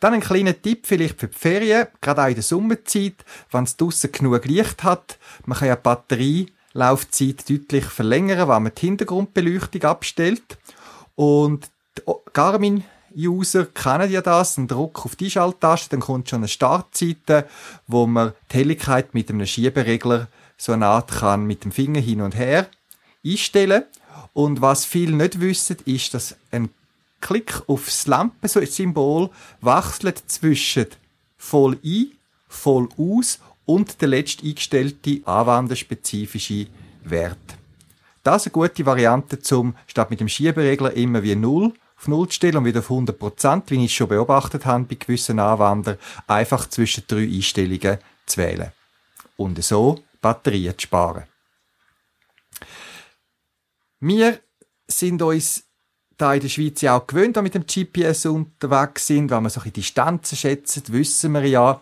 Speaker 3: Dann ein kleiner Tipp vielleicht für die Ferien, gerade auch in der Sommerzeit, wenn es draussen genug Licht hat. Man kann ja die Batterielaufzeit deutlich verlängern, wenn man die Hintergrundbeleuchtung abstellt. Und die Garmin-User kennen ja das, ein Druck auf die Schalttaste, dann kommt schon eine Startseite, wo man die Helligkeit mit einem Schieberegler so eine Art kann mit dem Finger hin und her einstellen. Und was viele nicht wissen, ist, dass ein Klick aufs Lampensymbol wechselt zwischen voll ein, voll aus und der letzte eingestellte anwenderspezifische Wert. Das ist eine gute Variante, zum statt mit dem Schieberegler immer wie 0 auf 0 zu stellen und wieder auf 100 Prozent, wie ich es schon beobachtet habe bei gewissen Anwendern, einfach zwischen drei Einstellungen zu wählen. Und so Batterien zu sparen. Wir sind uns da in der Schweiz ja auch gewöhnt, mit dem GPS unterwegs sind, wenn wir solche Distanzen schätzen, wissen wir ja,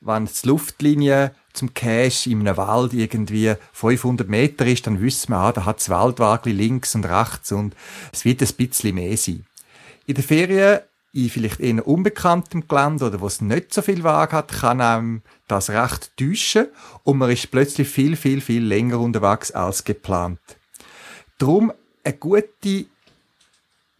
Speaker 3: wenn die Luftlinie zum Cache in einem Wald irgendwie 500 Meter ist, dann wissen wir, ah, da hat das Waldwagli links und rechts und es wird ein bisschen mehr sein. In der Ferien in vielleicht eher unbekanntem Gelände oder wo es nicht so viel Waage hat, kann einem das recht täuschen und man ist plötzlich viel, viel, viel länger unterwegs als geplant. Darum eine gute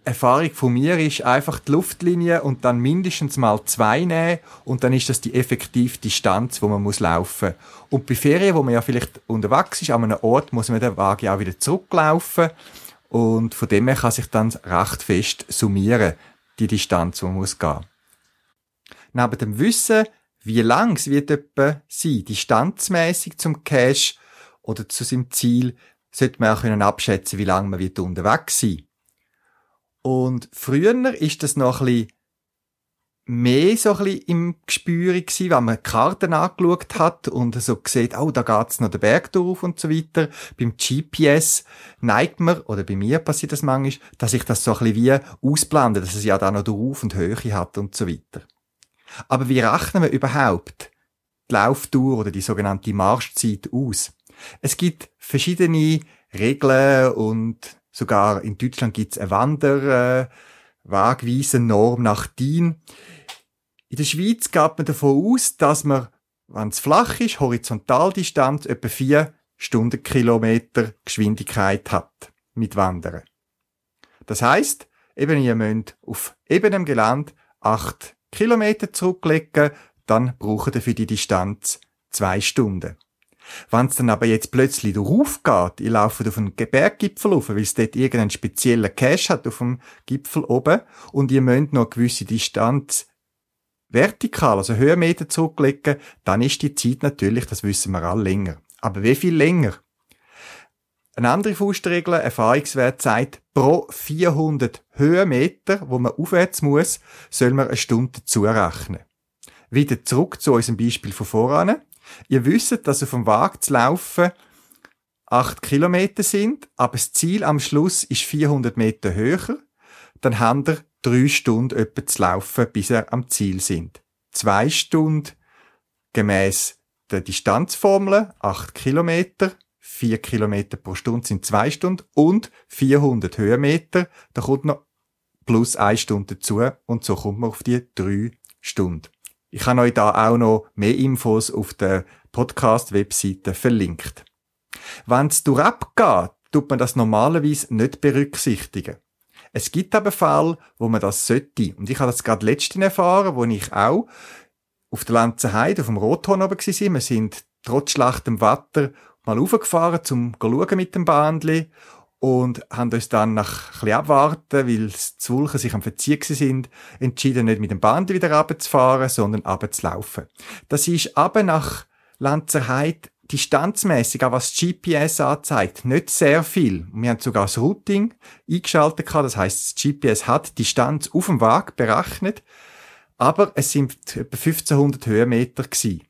Speaker 3: Erfahrung von mir ist einfach die Luftlinie und dann mindestens mal zwei nehmen und dann ist das die effektive Distanz, wo man muss laufen. Und bei Ferien, wo man ja vielleicht unterwegs ist, an einem Ort, muss man den Wagen auch wieder zurücklaufen und von dem her kann sich dann recht fest summieren, die Distanz, wo man muss gehen. Neben dem Wissen, wie lang es wird etwa sein, distanzmäßig zum Cache oder zu seinem Ziel, sollte man auch können abschätzen, wie lange man wird unterwegs sein und früher ist das noch ein bisschen mehr so ein bisschen im Gespür gewesen, wenn man Karten angeschaut hat und so sieht, oh, da geht's noch den Berg durch und so weiter. Beim GPS neigt man, oder bei mir passiert das manchmal, dass ich das so ein bisschen wie ausblende, dass es ja da noch Auf- und Höhe hat und so weiter. Aber wie rechnen wir überhaupt die Lauftour oder die sogenannte Marschzeit aus? Es gibt verschiedene Regeln und Sogar in Deutschland gibt's eine Wanderwagweise-Norm nach DIN. In der Schweiz geht man davon aus, dass man, wenn es flach ist, Horizontaldistanz etwa vier Stundenkilometer Geschwindigkeit hat mit Wandern. Das heißt, eben ihr müsst auf ebenem Gelände acht Kilometer zurücklegen, dann braucht ihr für die Distanz zwei Stunden. Wenn es dann aber jetzt plötzlich darauf geht, ihr lauft auf einen Berggipfel rauf, weil es dort irgendeinen speziellen Cache hat auf dem Gipfel oben und ihr müsst noch eine gewisse Distanz vertikal, also Höhenmeter zurücklegen, dann ist die Zeit natürlich, das wissen wir alle, länger. Aber wie viel länger? Eine andere Faustregel, Erfahrungswert sagt, pro 400 Höhenmeter, wo man aufwärts muss, soll man eine Stunde zurechnen. Wieder zurück zu unserem Beispiel von voran. Ihr wisst, dass auf dem Wagen zu laufen acht Kilometer sind, aber das Ziel am Schluss ist 400 Meter höher. Dann habt ihr drei Stunden etwa zu laufen, bis ihr am Ziel sind. Zwei Stunden gemäß die Distanzformel, 8 Kilometer, 4 Kilometer pro Stunde sind 2 Stunden und 400 Höhenmeter, da kommt noch plus 1 Stunde dazu und so kommt man auf die 3 Stunden. Ich habe euch da auch noch mehr Infos auf der Podcast-Webseite verlinkt. Wenn es durchgeht, tut man das normalerweise nicht berücksichtigen. Es gibt aber Fälle, wo man das sollte. Und ich habe das gerade letztens erfahren, wo ich auch auf der Lanzenheide, auf dem Rothorn oben war. Wir sind trotz schlechtem Wetter mal raufgefahren, um zu schauen mit dem Bahndli und haben uns dann nach ein abwarten, weil die Zwulchen sich am Verziehen sind, entschieden, nicht mit dem Band wieder runterzufahren, sondern runterzulaufen. Das ist aber nach Lanzerheide distanzmäßig, auch was GPS anzeigt, nicht sehr viel. Wir haben sogar das Routing eingeschaltet das heißt, das GPS hat die Distanz auf dem Wagen berechnet, aber es sind etwa 1500 Höhenmeter gewesen.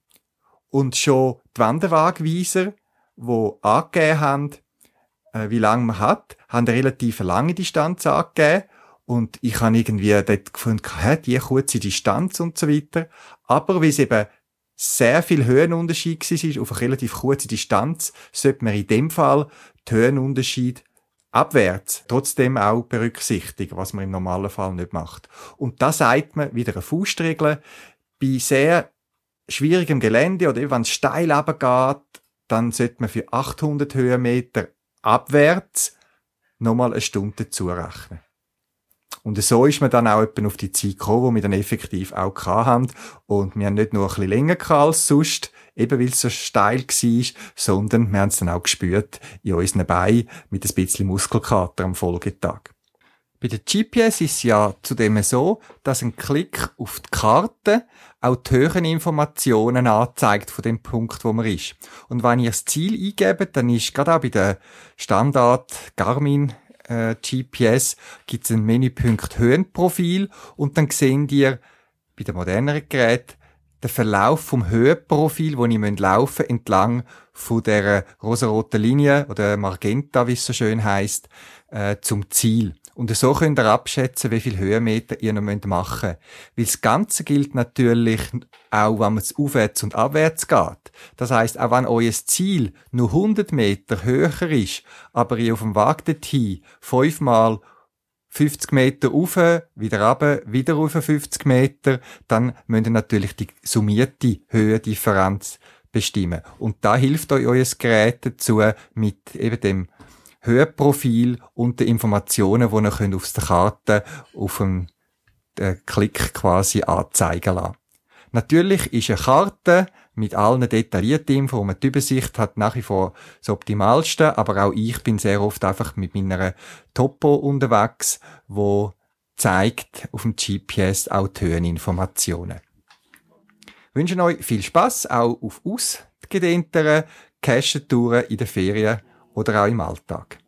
Speaker 3: Und schon die Wanderwagweiser, die angegeben haben, äh, wie lange man hat, haben eine relativ lange Distanz angegeben. Und ich habe irgendwie dort gefunden, hä, die kurze Distanz und so weiter. Aber wie es eben sehr viel Höhenunterschied war, auf eine relativ kurze Distanz, sollte man in dem Fall den Höhenunterschied abwärts trotzdem auch berücksichtigen, was man im normalen Fall nicht macht. Und da sagt man wieder eine Faustregel, bei sehr schwierigem Gelände oder wenn es steil runtergeht, dann sollte man für 800 Höhenmeter abwärts nochmal eine Stunde zurechnen. Und so ist man dann auch etwa auf die Zeit gekommen, die wir dann effektiv auch hatten. Und wir haben nicht nur ein bisschen länger als sonst, eben weil es so steil war, sondern wir haben es dann auch gespürt in unseren Beinen mit ein bisschen Muskelkater am Folgetag. Bei der GPS ist es ja zudem so, dass ein Klick auf die Karte auch die höheren Informationen anzeigt von dem Punkt, wo man ist. Und wenn ihr das Ziel eingebt, dann ist gerade auch bei der Standard Garmin äh, GPS gibt es einen Menüpunkt Höhenprofil und dann sehen ihr bei den moderneren Geräten den Verlauf vom Höhenprofil, wo ich laufen entlang von der rosaroten Linie oder Magenta, wie es so schön heißt, äh, zum Ziel. Und so könnt ihr abschätzen, wie viel Höhenmeter ihr noch machen müsst. Weil das Ganze gilt natürlich auch, wenn es aufwärts und abwärts geht. Das heißt, auch wenn euer Ziel nur 100 Meter höher ist, aber ihr auf dem Weg dorthin fünfmal 50 Meter rauf, wieder runter, wieder rauf 50 Meter, dann müsst ihr natürlich die summierte Höhendifferenz bestimmen. Und da hilft euch euer Gerät dazu, mit eben dem Höhenprofil und den Informationen, die ihr auf der Karte auf dem äh, Klick quasi anzeigen lassen. Natürlich ist eine Karte mit allen detaillierten Infos, wo man die Übersicht hat, nach wie vor das Optimalste, aber auch ich bin sehr oft einfach mit meiner Topo unterwegs, wo zeigt auf dem GPS auch die Höheninformationen. Ich wünsche euch viel Spaß auch auf ausgedehnteren Cache-Touren in den Ferien oder auch im Alltag.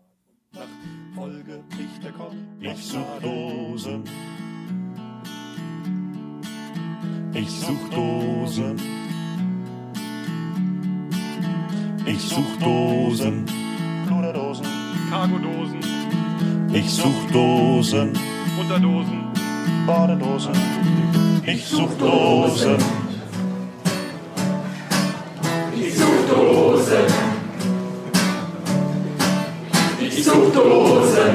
Speaker 10: Ich such Dosen. Ich such Dosen. Ich such Dosen.
Speaker 11: Pluderdosen. Cargodosen.
Speaker 10: Ich such Dosen.
Speaker 11: Unterdosen.
Speaker 10: Badedosen. Ich such Dosen.
Speaker 12: Ich such Dosen. Such Dosen.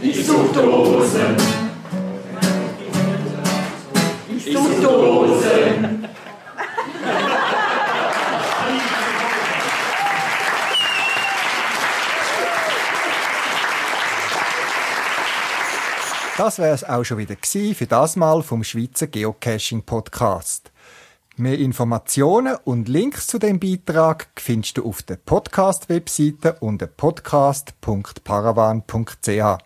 Speaker 12: Ich such Dosen. Ich such Dosen.
Speaker 3: Das wäre es auch schon wieder für das Mal vom Schweizer Geocaching Podcast. Mehr Informationen und Links zu dem Beitrag findest du auf der Podcast-Webseite unter podcast.paravan.ch.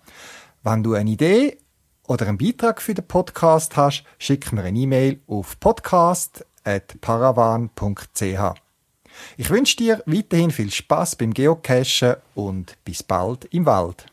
Speaker 3: Wenn du eine Idee oder einen Beitrag für den Podcast hast, schick mir eine E-Mail auf podcast.paravan.ch. Ich wünsche dir weiterhin viel Spaß beim Geocachen und bis bald im Wald.